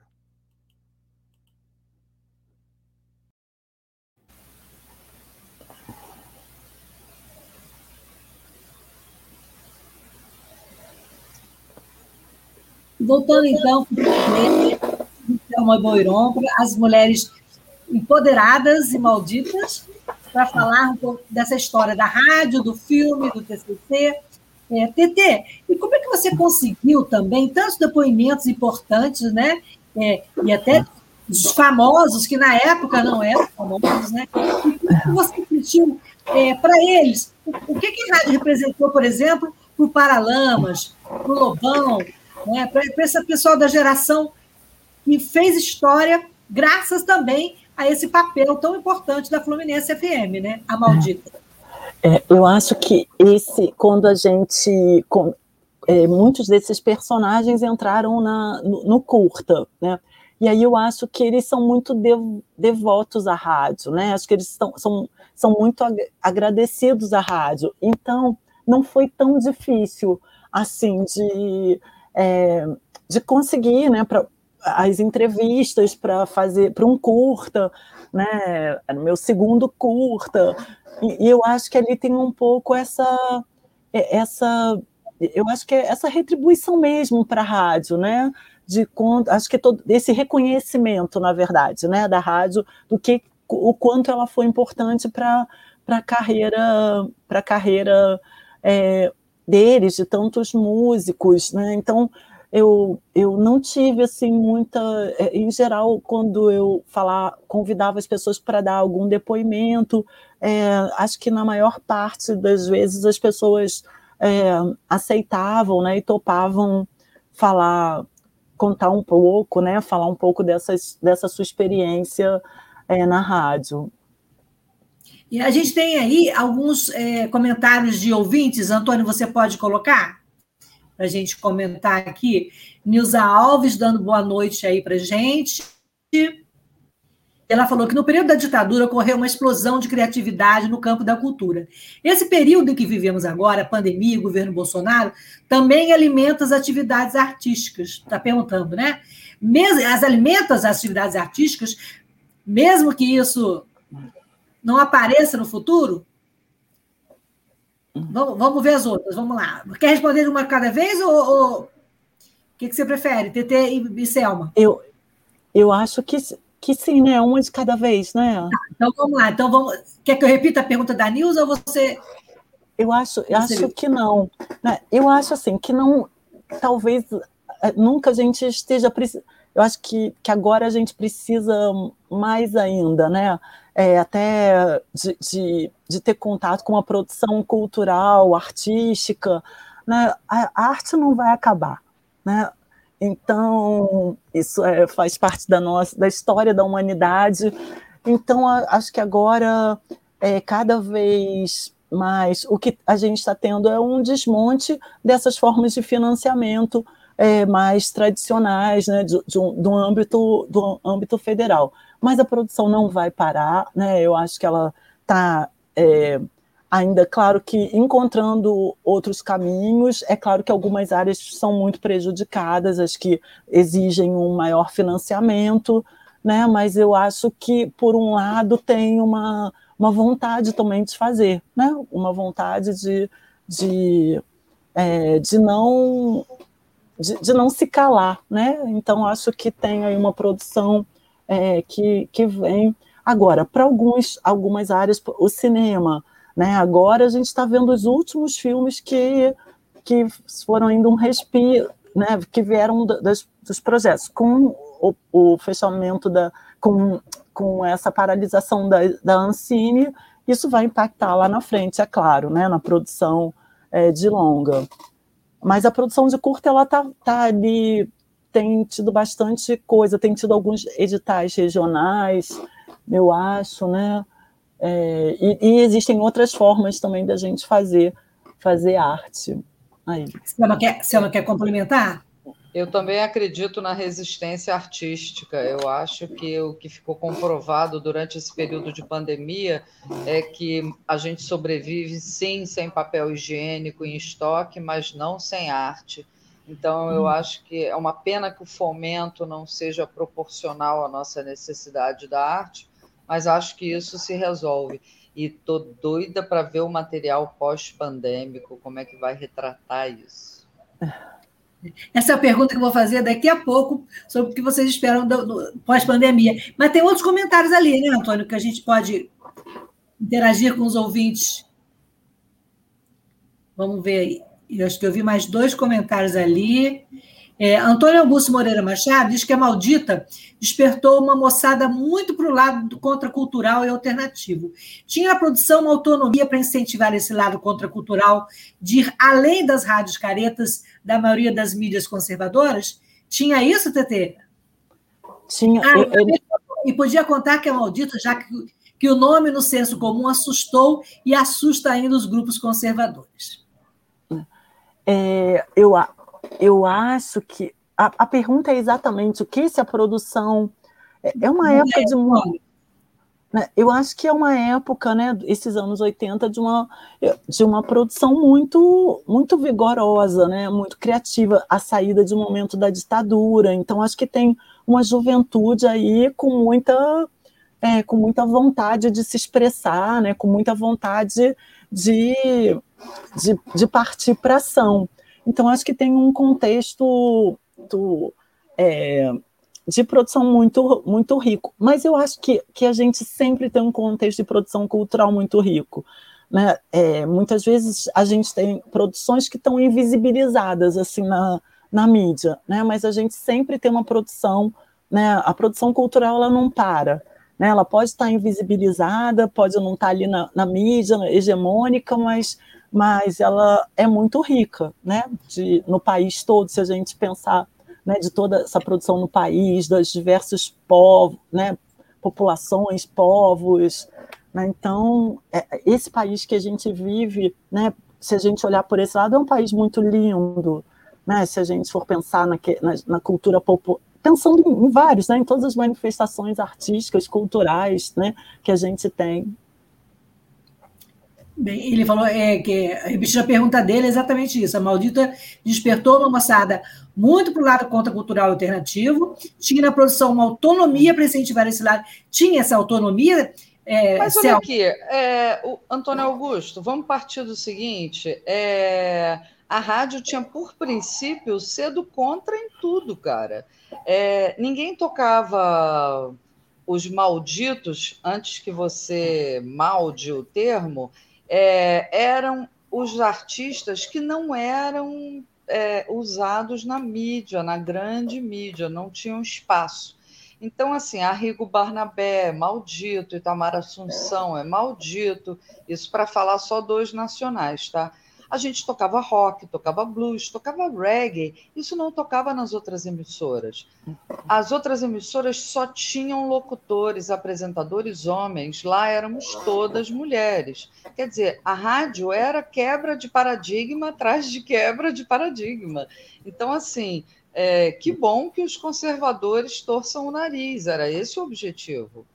Voltando então para uma Boiron, as mulheres empoderadas e malditas, para falar um pouco dessa história da rádio, do filme, do TCC, é, TT, e como é que você conseguiu também tantos depoimentos importantes, né? É, e até os famosos, que na época não eram famosos, né? E como você sentiu é, para eles? O, o, que, que a rádio representou, por exemplo, para o Paralamas, para o Lobão, né? para esse pessoal da geração que fez história, graças também a esse papel tão importante da Fluminense FM, né? A maldita. É, eu acho que esse, quando a gente. Com, é, muitos desses personagens entraram na, no, no, curta, né? E aí eu acho que eles são muito devotos à rádio, né? Acho que eles são, são, são muito ag agradecidos à rádio. Então, não foi tão difícil, assim, de, é, de conseguir, né? Pra, as entrevistas para fazer para um curta, né? No meu segundo curta, e, eu acho que ali tem um pouco essa, essa, eu acho que é essa retribuição mesmo para a rádio, né? De acho que todo esse reconhecimento, na verdade, né, da rádio, do que o quanto ela foi importante para a carreira, para carreira é, deles, de tantos músicos, né? Então eu, eu não tive assim muita é, em geral quando eu falar convidava as pessoas para dar algum depoimento é, acho que na maior parte das vezes as pessoas é, aceitavam né e topavam falar contar um pouco né falar um pouco dessas, dessa sua experiência é, na rádio. E a gente tem aí alguns é, comentários de ouvintes. Antônio, você pode colocar? Para a gente comentar aqui. Nilza Alves dando boa noite aí para gente. Ela falou que no período da ditadura ocorreu uma explosão de criatividade no campo da cultura. Esse período em que vivemos agora, pandemia, governo Bolsonaro, também alimenta as atividades artísticas. Está perguntando, né? As alimenta as atividades artísticas, mesmo que isso não apareça no futuro? Vamos, vamos ver as outras, vamos lá. Quer responder uma cada vez ou, ou... o que, que você prefere, TT e, e Selma? Eu, eu acho que que sim, né? Uma de cada vez, né? Tá, então vamos lá. Então vamos. Quer que eu repita a pergunta da Nilza ou você. Eu acho, eu acho que não. Né? Eu acho assim que não. Talvez é, nunca a gente esteja. Eu acho que, que agora a gente precisa mais ainda, né? É, até de, de, de, ter contato com uma produção cultural, artística. Né? A, a arte não vai acabar. Né? Então, isso é, faz parte da nossa, da história da humanidade. Então, acho que agora, é, cada vez mais, o que a gente está tendo é um desmonte dessas formas de financiamento é, mais tradicionais, né, de, de um, âmbito, do âmbito federal. Mas a produção não vai parar, né, eu acho que ela está. É, ainda, claro que encontrando outros caminhos, é claro que algumas áreas são muito prejudicadas, as que exigem um maior financiamento, né? mas eu acho que, por um lado, tem uma, uma vontade também de fazer, né? uma vontade de, de, é, de não. De, de, não se calar, né? Então acho que tem aí uma produção é, que, que vem agora para algumas áreas, o cinema, né? Agora a gente está vendo os últimos filmes que, que foram ainda um respiro, né? que vieram das, dos projetos, com o, o, fechamento da. Com, com essa paralisação da, da Ancine, isso vai impactar lá na frente, é claro, né? na produção é, de longa. Mas a produção de curta, ela está tá ali, tem tido bastante coisa, tem tido alguns editais regionais, eu acho, né? É, e, e, existem outras formas também da gente fazer, fazer arte. Aí. Selma quer, Selma quer complementar? Eu também acredito na resistência artística. Eu acho que o que ficou comprovado durante esse período de pandemia é que a gente sobrevive sim sem papel higiênico em estoque, mas não sem arte. Então, eu hum. acho que é uma pena que o fomento não seja proporcional à nossa necessidade da arte, mas acho que isso se resolve. E tô doida para ver o material pós-pandêmico, como é que vai retratar isso. Essa é a pergunta que eu vou fazer daqui a pouco, sobre o que vocês esperam do, do pós-pandemia. Mas tem outros comentários ali, né, Antônio, que a gente pode interagir com os ouvintes. Vamos ver aí. Eu acho que eu vi mais dois comentários ali. É, Antônio Augusto Moreira Machado diz que a Maldita despertou uma moçada muito para o lado do contracultural e alternativo. Tinha a produção uma autonomia para incentivar esse lado contracultural de ir além das rádios caretas da maioria das mídias conservadoras? Tinha isso, Tetê? Tinha. Ah, eu, eu... E podia contar que a Maldita, já que, que o nome no senso comum assustou e assusta ainda os grupos conservadores. É, eu, eu acho que a, a, pergunta é exatamente o que se a produção é, é uma época de uma, né, eu acho que é uma época, né, esses anos 80 de uma de uma produção muito muito vigorosa, né, muito criativa, a saída de um momento da ditadura. Então acho que tem uma juventude aí com muita é, com muita vontade de se expressar, né, com muita vontade de, de, de partir para ação. Então, acho que tem um contexto do, é, de produção muito, muito rico. Mas eu acho que, que a gente sempre tem um contexto de produção cultural muito rico. Né? É, muitas vezes a gente tem produções que estão invisibilizadas assim na, na mídia, né? mas a gente sempre tem uma produção, né? a produção cultural ela não para. Né? Ela pode estar invisibilizada, pode não estar ali na, na mídia hegemônica, mas mas ela é muito rica, né? De, no país todo, se a gente pensar né, de toda essa produção no país, dos diversos povos, né, populações, povos. Né? Então, é, esse país que a gente vive, né, se a gente olhar por esse lado, é um país muito lindo. Né? Se a gente for pensar na, na, na cultura popular, pensando em, vários, né, em todas as manifestações artísticas, culturais né, que a gente tem. Bem, ele falou é, que a pergunta dele é exatamente isso. A maldita despertou uma moçada muito para o lado contracultural alternativo, tinha na produção uma autonomia para incentivar esse lado, tinha essa autonomia. É, Mas olha aqui, é, o Antônio Augusto, vamos partir do seguinte: é, a rádio tinha por princípio ser do contra em tudo, cara. É, ninguém tocava os malditos, antes que você malde o termo, é, eram os artistas que não eram é, usados na mídia, na grande mídia, não tinham espaço. Então, assim, Arrigo Barnabé é maldito, Itamar Assunção é maldito, isso para falar só dois nacionais, tá? A gente tocava rock, tocava blues, tocava reggae. Isso não tocava nas outras emissoras. As outras emissoras só tinham locutores, apresentadores homens. Lá éramos todas mulheres. Quer dizer, a rádio era quebra de paradigma atrás de quebra de paradigma. Então, assim, é, que bom que os conservadores torçam o nariz. Era esse o objetivo.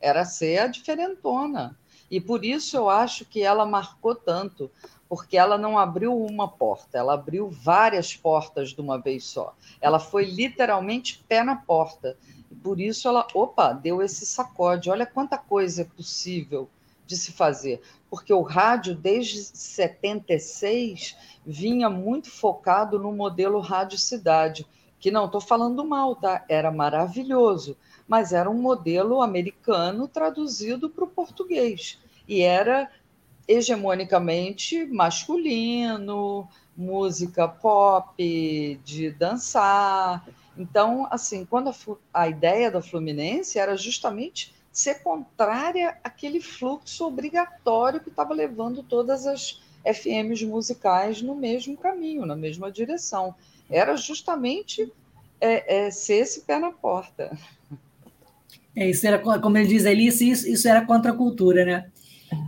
Era ser a diferentona. E por isso eu acho que ela marcou tanto, porque ela não abriu uma porta, ela abriu várias portas de uma vez só. Ela foi literalmente pé na porta. E por isso ela, opa, deu esse sacode. Olha quanta coisa é possível de se fazer. Porque o rádio, desde 76, vinha muito focado no modelo Rádio Cidade, que não estou falando mal, tá? Era maravilhoso, mas era um modelo americano traduzido para o português. E era hegemonicamente masculino, música pop, de dançar. Então, assim, quando a, a, ideia da Fluminense era justamente ser contrária àquele fluxo obrigatório que estava levando todas as FMs musicais no mesmo caminho, na mesma direção. Era justamente é, é, ser esse pé na porta. É, isso era, como ele diz ali, isso, isso era contra a cultura, né?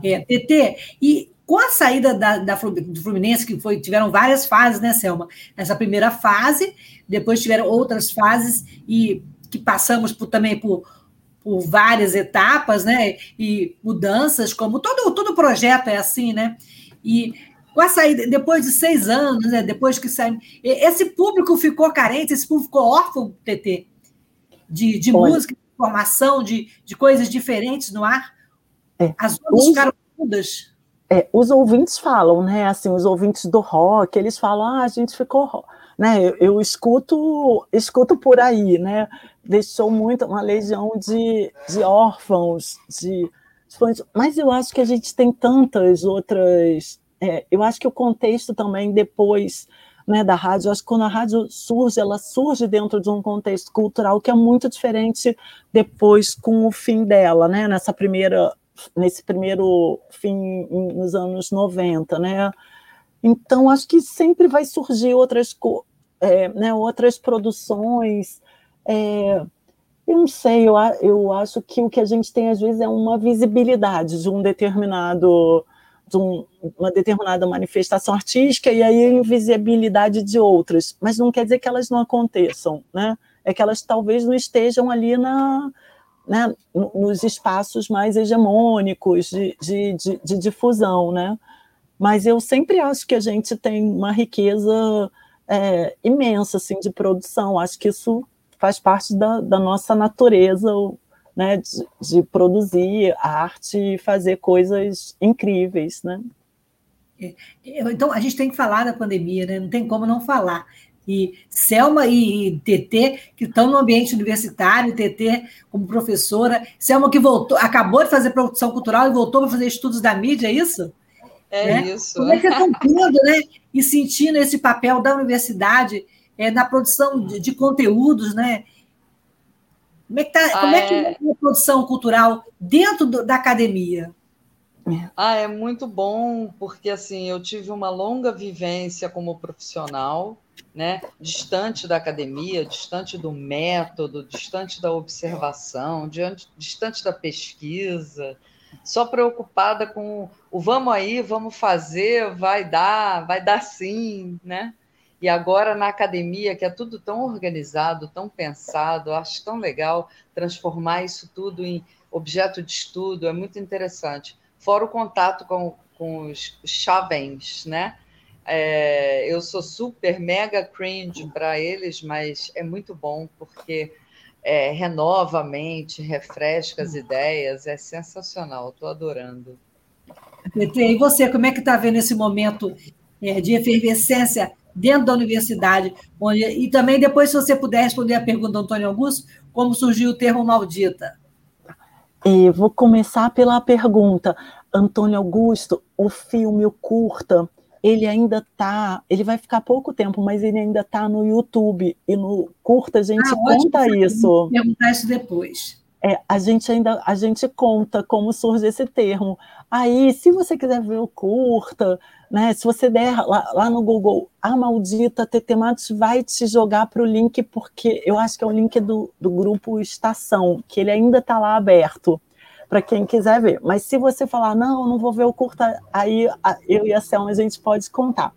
É, TT, e com a saída da, da, do Fluminense, que foi, tiveram várias fases, né, Selma? Essa primeira fase, depois tiveram outras fases, e que passamos por, também por, por várias etapas, né? E mudanças, como todo, todo projeto é assim, né? E com a saída, depois de seis anos, né? Depois que saiu. Esse público ficou carente, esse público ficou órfão, TT, de, de música, de formação, de, de coisas diferentes no ar. É. As ondas ficaram mudas. É, os ouvintes falam, né? Assim, os ouvintes do rock, eles falam, ah, a gente ficou, né? Eu, eu escuto, escuto por aí, né? Deixou muito uma legião de, de órfãos, de, mas eu acho que a gente tem tantas outras. É, eu acho que o contexto também depois né, da rádio, eu acho que quando a rádio surge, ela surge dentro de um contexto cultural que é muito diferente depois com o fim dela, né? Nessa primeira nesse primeiro fim nos anos 90, né? Então acho que sempre vai surgir outras é, né, outras produções. É, eu não sei, eu, eu acho que o que a gente tem às vezes é uma visibilidade de um determinado de um, uma determinada manifestação artística e aí a invisibilidade de outras, mas não quer dizer que elas não aconteçam, né? É que elas talvez não estejam ali na, né, nos espaços mais hegemônicos de, de, de, de, difusão, né? Mas eu sempre acho que a gente tem uma riqueza é, imensa assim, de produção. Acho que isso faz parte da, da nossa natureza, né, de, de, produzir arte e fazer coisas incríveis, né? É, então, a gente tem que falar da pandemia, né? não tem como não falar e Selma e TT, que estão no ambiente universitário, TT como professora, Selma que voltou, acabou de fazer produção cultural e voltou para fazer estudos da mídia, é isso? É né? isso. Como é que estão tendo, né? E sentindo esse papel da universidade é, na produção de, de, conteúdos, né? Como é que, tá, ah, como é... é que é a produção cultural dentro do, da academia? Ah, é muito bom, porque assim, eu tive uma longa vivência como profissional, né? Distante da academia, distante do método, distante da observação, diante, distante da pesquisa, só preocupada com o vamos aí, vamos fazer, vai dar, vai dar sim, né? E agora na academia, que é tudo tão organizado, tão pensado, acho tão legal transformar isso tudo em objeto de estudo, é muito interessante. Fora o contato com, com os chavens, né? É, eu sou super, mega cringe para eles, mas é muito bom porque é, renova a mente, refresca as ideias, é sensacional, estou adorando. E você, como é que está vendo esse momento é, de efervescência dentro da universidade? E também, depois, se você puder responder a pergunta do Antônio Augusto, como surgiu o termo maldita? E vou começar pela pergunta. Antônio Augusto, o filme, o curta, ele ainda tá, ele vai ficar pouco tempo, mas ele ainda tá no YouTube e no curta a gente ah, conta isso. Perguntar isso depois. É, a gente ainda a gente conta como surge esse termo. Aí, se você quiser ver o curta, né, se você der lá, lá no Google a maldita TT Matos vai te jogar para o link, porque eu acho que é o link do, do grupo Estação, que ele ainda está lá aberto para quem quiser ver. Mas se você falar, não, não vou ver o curta, aí eu e a Selma a gente pode contar.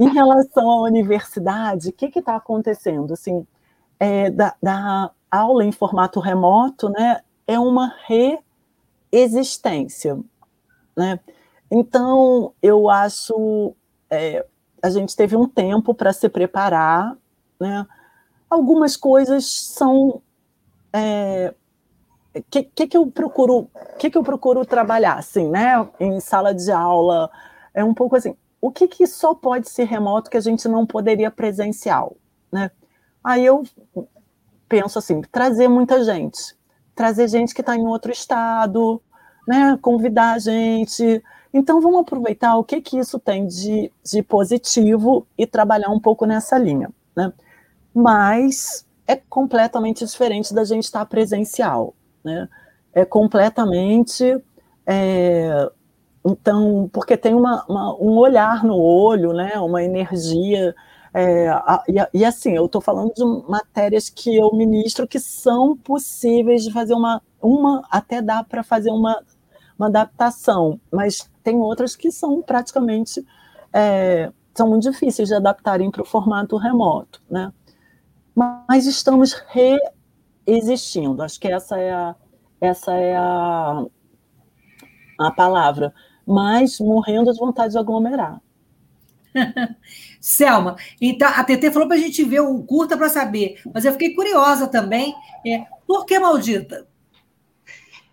Em relação à universidade, o que está acontecendo? Assim, é, da, da, aula em formato remoto, né, é uma reexistência, né? Então, eu acho, é, a gente teve um tempo para se preparar, né? Algumas coisas são é, que, que, que eu procuro que, que eu procuro trabalhar assim né em sala de aula é um pouco assim o que, que só pode ser remoto que a gente não poderia presencial né aí eu penso assim trazer muita gente trazer gente que está em outro estado né convidar a gente então vamos aproveitar o que que isso tem de, de positivo e trabalhar um pouco nessa linha né mas é completamente diferente da gente estar presencial né? É completamente. É, então, porque tem uma, uma, um olhar no olho, né? Uma energia. É, a, e, e, assim, eu estou falando de matérias que eu ministro que são possíveis de fazer uma, uma até dá para fazer uma, uma adaptação, mas tem outras que são praticamente é, são muito difíceis de adaptarem para o formato remoto, né? Mas estamos re, existindo. Acho que essa é a, essa é a, a palavra. Mas morrendo de vontade de aglomerar. Selma, então a TT falou para a gente ver o curta para saber, mas eu fiquei curiosa também. É, por que maldita?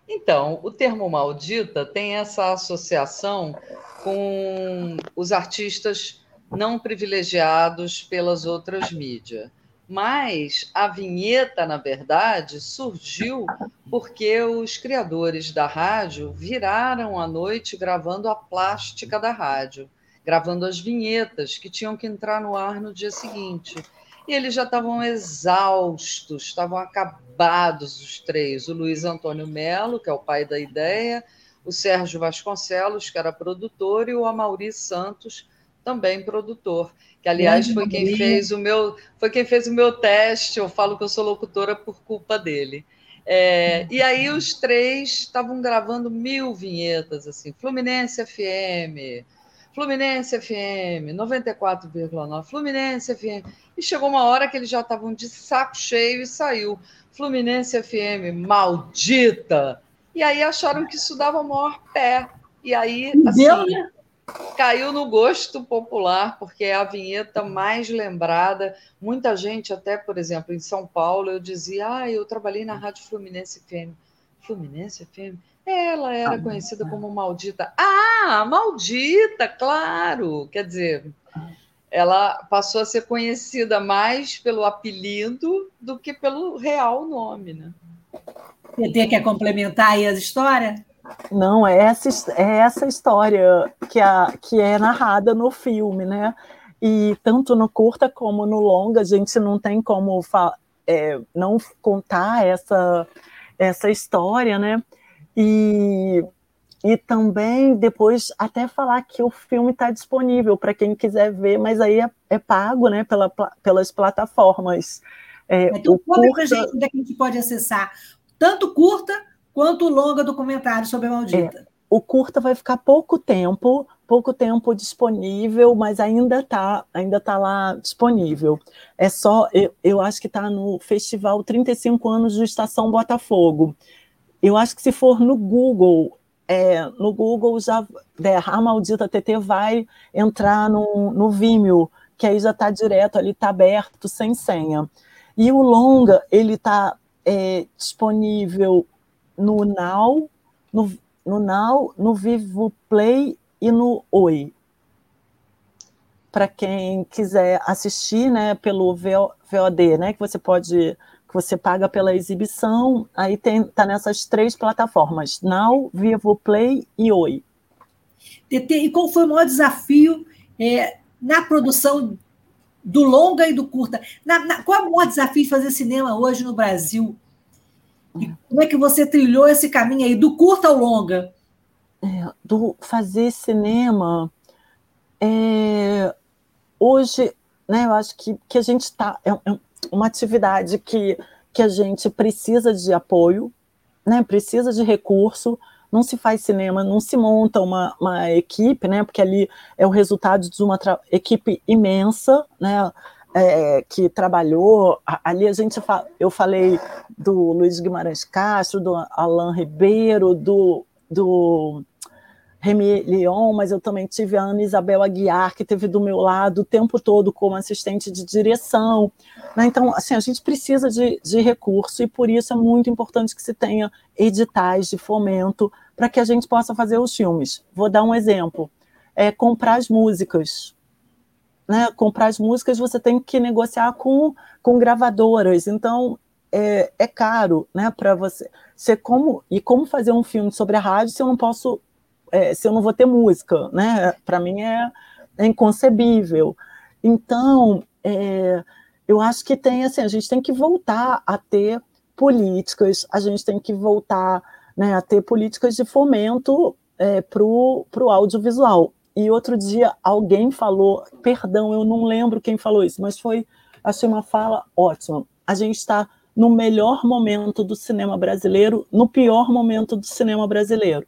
Então, o termo maldita tem essa associação com os artistas não privilegiados pelas outras mídias. Mas a vinheta, na verdade, surgiu porque os criadores da rádio viraram a noite gravando a plástica da rádio, gravando as vinhetas que tinham que entrar no ar no dia seguinte. E eles já estavam exaustos, estavam acabados os três: o Luiz Antônio Melo, que é o pai da ideia, o Sérgio Vasconcelos, que era produtor, e o Amaury Santos, também produtor que aliás foi quem fez o meu foi quem fez o meu teste. Eu falo que eu sou locutora por culpa dele. É, e aí os três estavam gravando mil vinhetas assim, Fluminense FM, Fluminense FM, 94,9, Fluminense FM. E chegou uma hora que eles já estavam de saco cheio e saiu Fluminense FM, maldita. E aí acharam que isso dava o maior pé. E aí, assim, Deu, né? caiu no gosto popular, porque é a vinheta mais lembrada. Muita gente, até, por exemplo, em São Paulo, eu dizia, ah, eu trabalhei na Rádio Fluminense FM. Fluminense FM? Ela era ah, conhecida como Maldita. Ah, Maldita, claro! Quer dizer, ela passou a ser conhecida mais pelo apelido do que pelo real nome, né? Você tem que complementar aí as histórias? Não, é essa, é essa história que, a, que é narrada no filme, né? E tanto no curta como no longa, a gente não tem como é, não contar essa, essa história, né? E e também depois até falar que o filme está disponível para quem quiser ver, mas aí é, é pago né, pela, pelas plataformas. É, então, conta curta... gente onde é que a gente pode acessar tanto curta quanto longa documentário sobre a Maldita. É, o curta vai ficar pouco tempo, pouco tempo disponível, mas ainda está ainda tá lá disponível. É só, eu, eu acho que está no festival 35 anos do Estação Botafogo. Eu acho que se for no Google, é, no Google já der, a maldita TT vai entrar no, no Vimeo, que aí já está direto ali, está aberto, sem senha. E o longa, ele está é, disponível no Now, no, no Now, no Vivo Play e no Oi. Para quem quiser assistir, né, pelo VOD, né, que você pode que você paga pela exibição, aí tem tá nessas três plataformas: Now, Vivo Play e Oi. E qual foi o maior desafio é, na produção do longa e do curta? Na, na, qual é o maior desafio de fazer cinema hoje no Brasil? E como é que você trilhou esse caminho aí, do curta ao longa? É, do fazer cinema. É, hoje, né, eu acho que, que a gente está. É, é, uma atividade que, que a gente precisa de apoio, né, precisa de recurso. Não se faz cinema, não se monta uma, uma equipe, né, porque ali é o resultado de uma equipe imensa, né, é, que trabalhou, ali a gente fa eu falei do Luiz Guimarães Castro, do Alain Ribeiro, do, do Remy Leon, mas eu também tive a Ana Isabel Aguiar, que teve do meu lado o tempo todo como assistente de direção. Né? Então, assim, a gente precisa de, de recurso e por isso é muito importante que se tenha editais de fomento para que a gente possa fazer os filmes. Vou dar um exemplo. É comprar as músicas né, comprar as músicas, você tem que negociar com, com gravadoras. Então, é, é caro né, para você. Ser como, e como fazer um filme sobre a rádio se eu não posso, é, se eu não vou ter música? Né? Para mim é, é, inconcebível. Então, é, eu acho que tem assim, a gente tem que voltar a ter políticas, a gente tem que voltar né, a ter políticas de fomento é, para o audiovisual. E outro dia alguém falou, perdão, eu não lembro quem falou isso, mas foi, achei uma fala ótima. A gente está no melhor momento do cinema brasileiro, no pior momento do cinema brasileiro.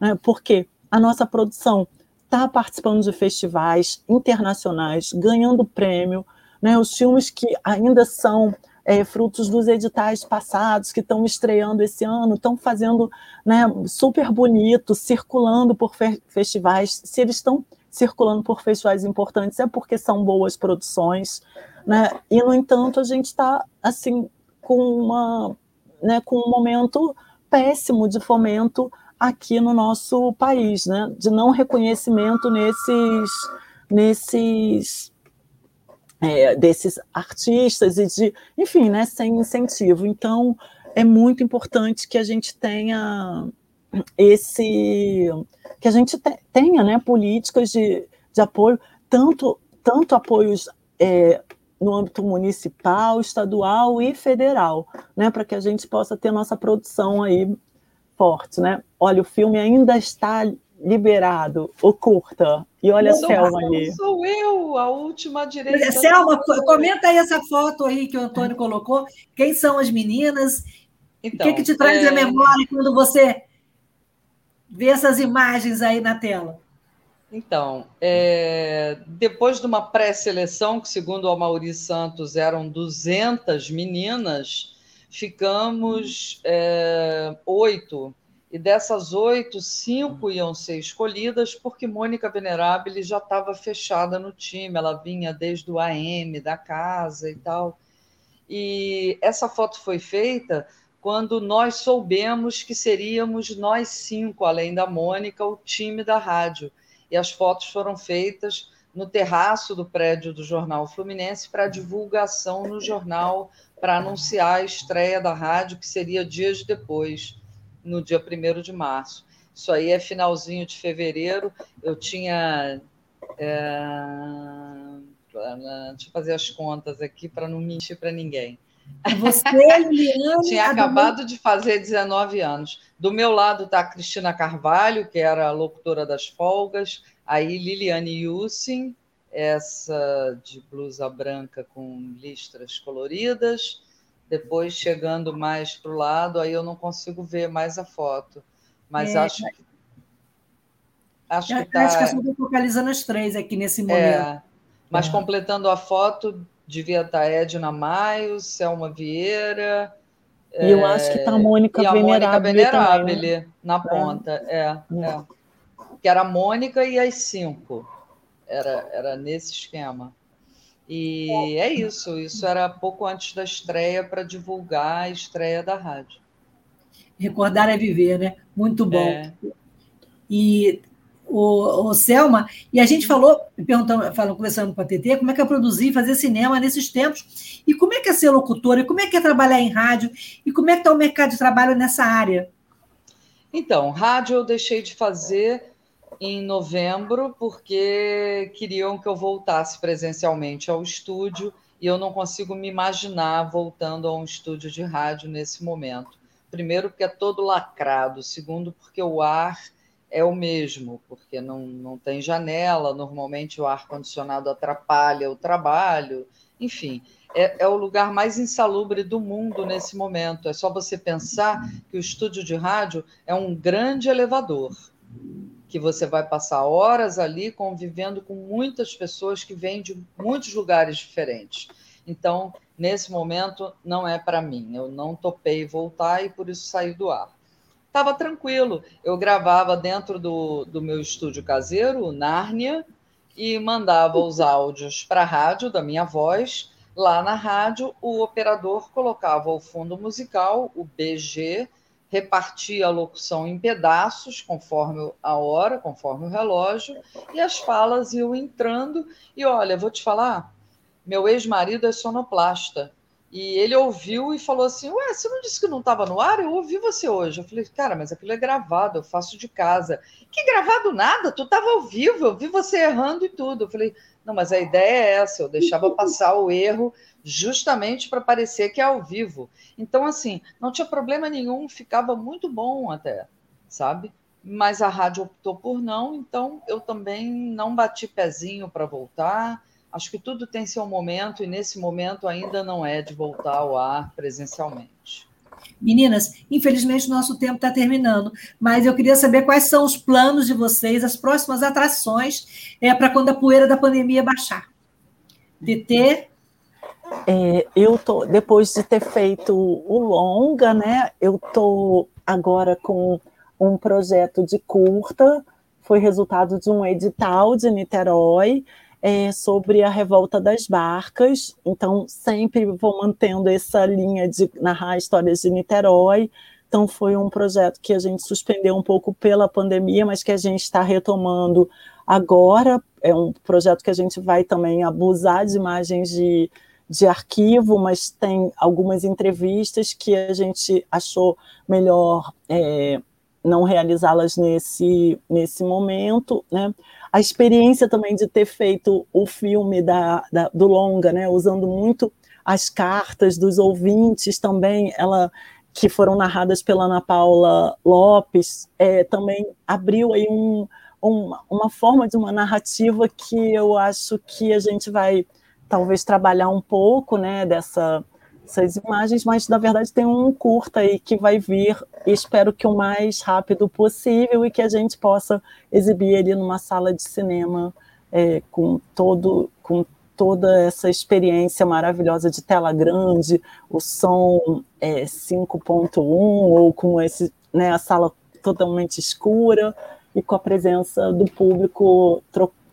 Né? Porque a nossa produção está participando de festivais internacionais, ganhando prêmio, né? os filmes que ainda são é, frutos dos editais passados que estão estreando esse ano, estão fazendo né, super bonito, circulando por fe festivais. Se eles estão circulando por festivais importantes, é porque são boas produções. Né? E, no entanto, a gente está assim, com, uma, né, com um momento péssimo de fomento aqui no nosso país, né? de não reconhecimento nesses, nesses é, desses artistas e de, enfim, né, sem incentivo. Então, é muito importante que a gente tenha esse, que a gente te, tenha, né, políticas de, de apoio, tanto, tanto apoios é, no âmbito municipal, estadual e federal, né, para que a gente possa ter nossa produção aí forte, né? Olha, o filme ainda está liberado, o curta. E olha não, a Selma ali. Sou eu, a última direita. Selma, comenta aí essa foto aí que o Antônio colocou. Quem são as meninas? Então, o que, que te traz é... a memória quando você vê essas imagens aí na tela? Então, é, depois de uma pré-seleção, que segundo o Amaury Santos eram 200 meninas, ficamos é, oito e dessas oito, cinco iam ser escolhidas porque Mônica Venerabile já estava fechada no time, ela vinha desde o AM da casa e tal. E essa foto foi feita quando nós soubemos que seríamos nós cinco, além da Mônica, o time da rádio. E as fotos foram feitas no terraço do prédio do Jornal Fluminense para divulgação no jornal, para anunciar a estreia da rádio, que seria dias depois no dia 1 de março. Isso aí é finalzinho de fevereiro. Eu tinha. É, deixa eu fazer as contas aqui para não mentir para ninguém. Você, Liliane. Tinha acabado de fazer 19 anos. Do meu lado está a Cristina Carvalho, que era a locutora das folgas, aí Liliane Yussin, essa de blusa branca com listras coloridas. Depois, chegando mais para o lado, aí eu não consigo ver mais a foto. Mas é, acho que. Acho que está. Acho que eu estou focalizando as três aqui nesse momento. É, mas é. completando a foto, devia estar tá Edna Maio, Selma Vieira. E eu acho que está a Mônica e a. Mônica Venerabile também, né? na ponta, é. é. é. Que era a Mônica e as cinco. Era, era nesse esquema. E é isso, isso era pouco antes da estreia para divulgar a estreia da rádio. Recordar é viver, né? Muito bom. É. E o, o Selma, e a gente falou, perguntando, falando, conversando com a TT, como é que é produzir, fazer cinema nesses tempos, e como é que é ser locutora, e como é que é trabalhar em rádio, e como é que está o mercado de trabalho nessa área? Então, rádio eu deixei de fazer em novembro, porque queriam que eu voltasse presencialmente ao estúdio e eu não consigo me imaginar voltando a um estúdio de rádio nesse momento. Primeiro, porque é todo lacrado, segundo, porque o ar é o mesmo, porque não, não tem janela, normalmente o ar-condicionado atrapalha o trabalho, enfim. É, é, o lugar mais insalubre do mundo nesse momento. É só você pensar que o estúdio de rádio é um grande elevador que você vai passar horas ali convivendo com muitas pessoas que vêm de muitos lugares diferentes. Então, nesse momento, não é para mim. Eu não topei voltar e por isso saí do ar. Estava tranquilo. Eu gravava dentro do, do meu estúdio caseiro, o Nárnia, e mandava os áudios para a rádio da minha voz. Lá na rádio, o operador colocava o fundo musical, o BG, repartia a locução em pedaços, conforme a hora, conforme o relógio, e as falas iam entrando. E olha, vou te falar, meu ex-marido é sonoplasta. E ele ouviu e falou assim: Ué, você não disse que não estava no ar? Eu ouvi você hoje. Eu falei: Cara, mas aquilo é gravado, eu faço de casa. Que gravado nada? Tu estava ao vivo, eu vi você errando e tudo. Eu falei: Não, mas a ideia é essa, eu deixava passar o erro justamente para parecer que é ao vivo. Então, assim, não tinha problema nenhum, ficava muito bom até, sabe? Mas a rádio optou por não, então eu também não bati pezinho para voltar. Acho que tudo tem seu momento e nesse momento ainda não é de voltar ao ar presencialmente. Meninas, infelizmente nosso tempo está terminando, mas eu queria saber quais são os planos de vocês, as próximas atrações é, para quando a poeira da pandemia baixar. DT, é, eu tô, depois de ter feito o longa, né, eu tô agora com um projeto de curta, foi resultado de um edital de Niterói é, sobre a revolta das barcas. Então, sempre vou mantendo essa linha de narrar histórias de Niterói. Então, foi um projeto que a gente suspendeu um pouco pela pandemia, mas que a gente está retomando agora. É um projeto que a gente vai também abusar de imagens de de arquivo, mas tem algumas entrevistas que a gente achou melhor é, não realizá-las nesse, nesse momento, né? A experiência também de ter feito o filme da, da, do longa, né? Usando muito as cartas dos ouvintes também, ela que foram narradas pela Ana Paula Lopes, é, também abriu aí um, um, uma forma de uma narrativa que eu acho que a gente vai talvez trabalhar um pouco, né, dessa, dessas imagens, mas na verdade tem um curta aí que vai vir, espero que o mais rápido possível e que a gente possa exibir ele numa sala de cinema é, com todo com toda essa experiência maravilhosa de tela grande, o som é, 5.1 ou com esse, né, a sala totalmente escura e com a presença do público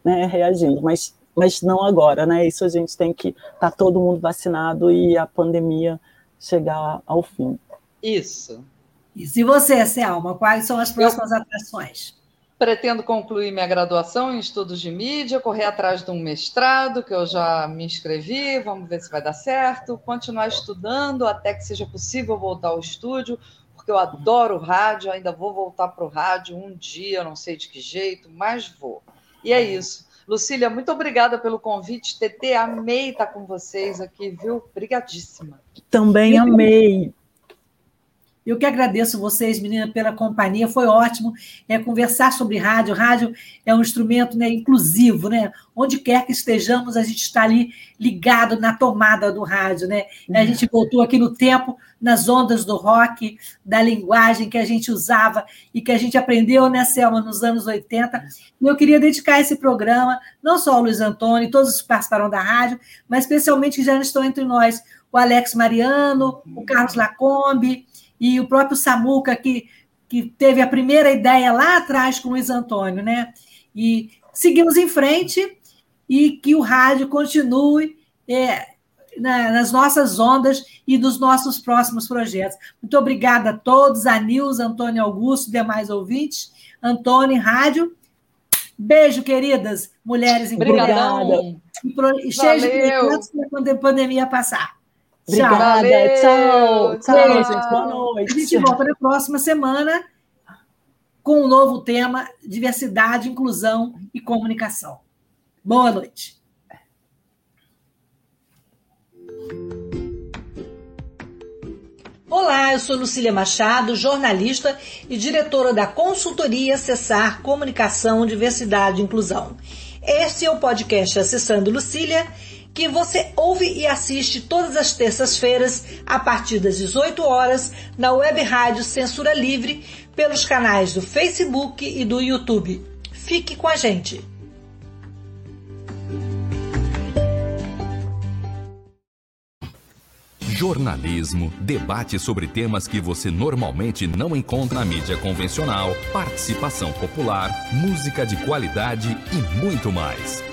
né, reagindo. Mas mas não agora, né? Isso a gente tem que estar tá todo mundo vacinado e a pandemia chegar ao fim. Isso. E se você, Selma, quais são as próximas Eu atrações? Pretendo concluir minha graduação em estudos de mídia, correr atrás de um mestrado, que eu já me inscrevi, vamos ver se vai dar certo, continuar estudando até que seja possível voltar ao estúdio, porque eu adoro rádio, ainda vou voltar para o rádio um dia, não sei de que jeito, mas vou. E é isso Lucília, muito obrigada pelo convite. TT, amei estar com vocês aqui, viu? Obrigadíssima. Também amei. Eu que agradeço vocês, meninas, pela companhia. Foi ótimo é, conversar sobre rádio. Rádio é um instrumento né, inclusivo, né? Onde quer que estejamos, a gente está ali ligado na tomada do rádio, né? A gente voltou aqui no tempo, nas ondas do rock, da linguagem que a gente usava e que a gente aprendeu, né, Selma, nos anos 80. E eu queria dedicar esse programa, não só ao Luiz Antônio, todos os que participaram da rádio, mas especialmente que já estão entre nós, o Alex Mariano, o Carlos Lacombe, e o próprio Samuca, que, que teve a primeira ideia lá atrás com o Luiz Antônio, né? E seguimos em frente e que o rádio continue é, na, nas nossas ondas e nos nossos próximos projetos. Muito obrigada a todos, a Nilza, Antônio Augusto, demais ouvintes, Antônio, rádio. Beijo, queridas mulheres Obrigada. E cheio de quando a pandemia passar. Obrigada, tchau. Tchau, tchau, gente. Boa noite. A gente volta na próxima semana com um novo tema: diversidade, inclusão e comunicação. Boa noite. Olá, eu sou Lucília Machado, jornalista e diretora da consultoria Acessar Comunicação, Diversidade e Inclusão. Este é o podcast Acessando Lucília que você ouve e assiste todas as terças-feiras, a partir das 18 horas, na web rádio Censura Livre, pelos canais do Facebook e do YouTube. Fique com a gente! Jornalismo, debate sobre temas que você normalmente não encontra na mídia convencional, participação popular, música de qualidade e muito mais.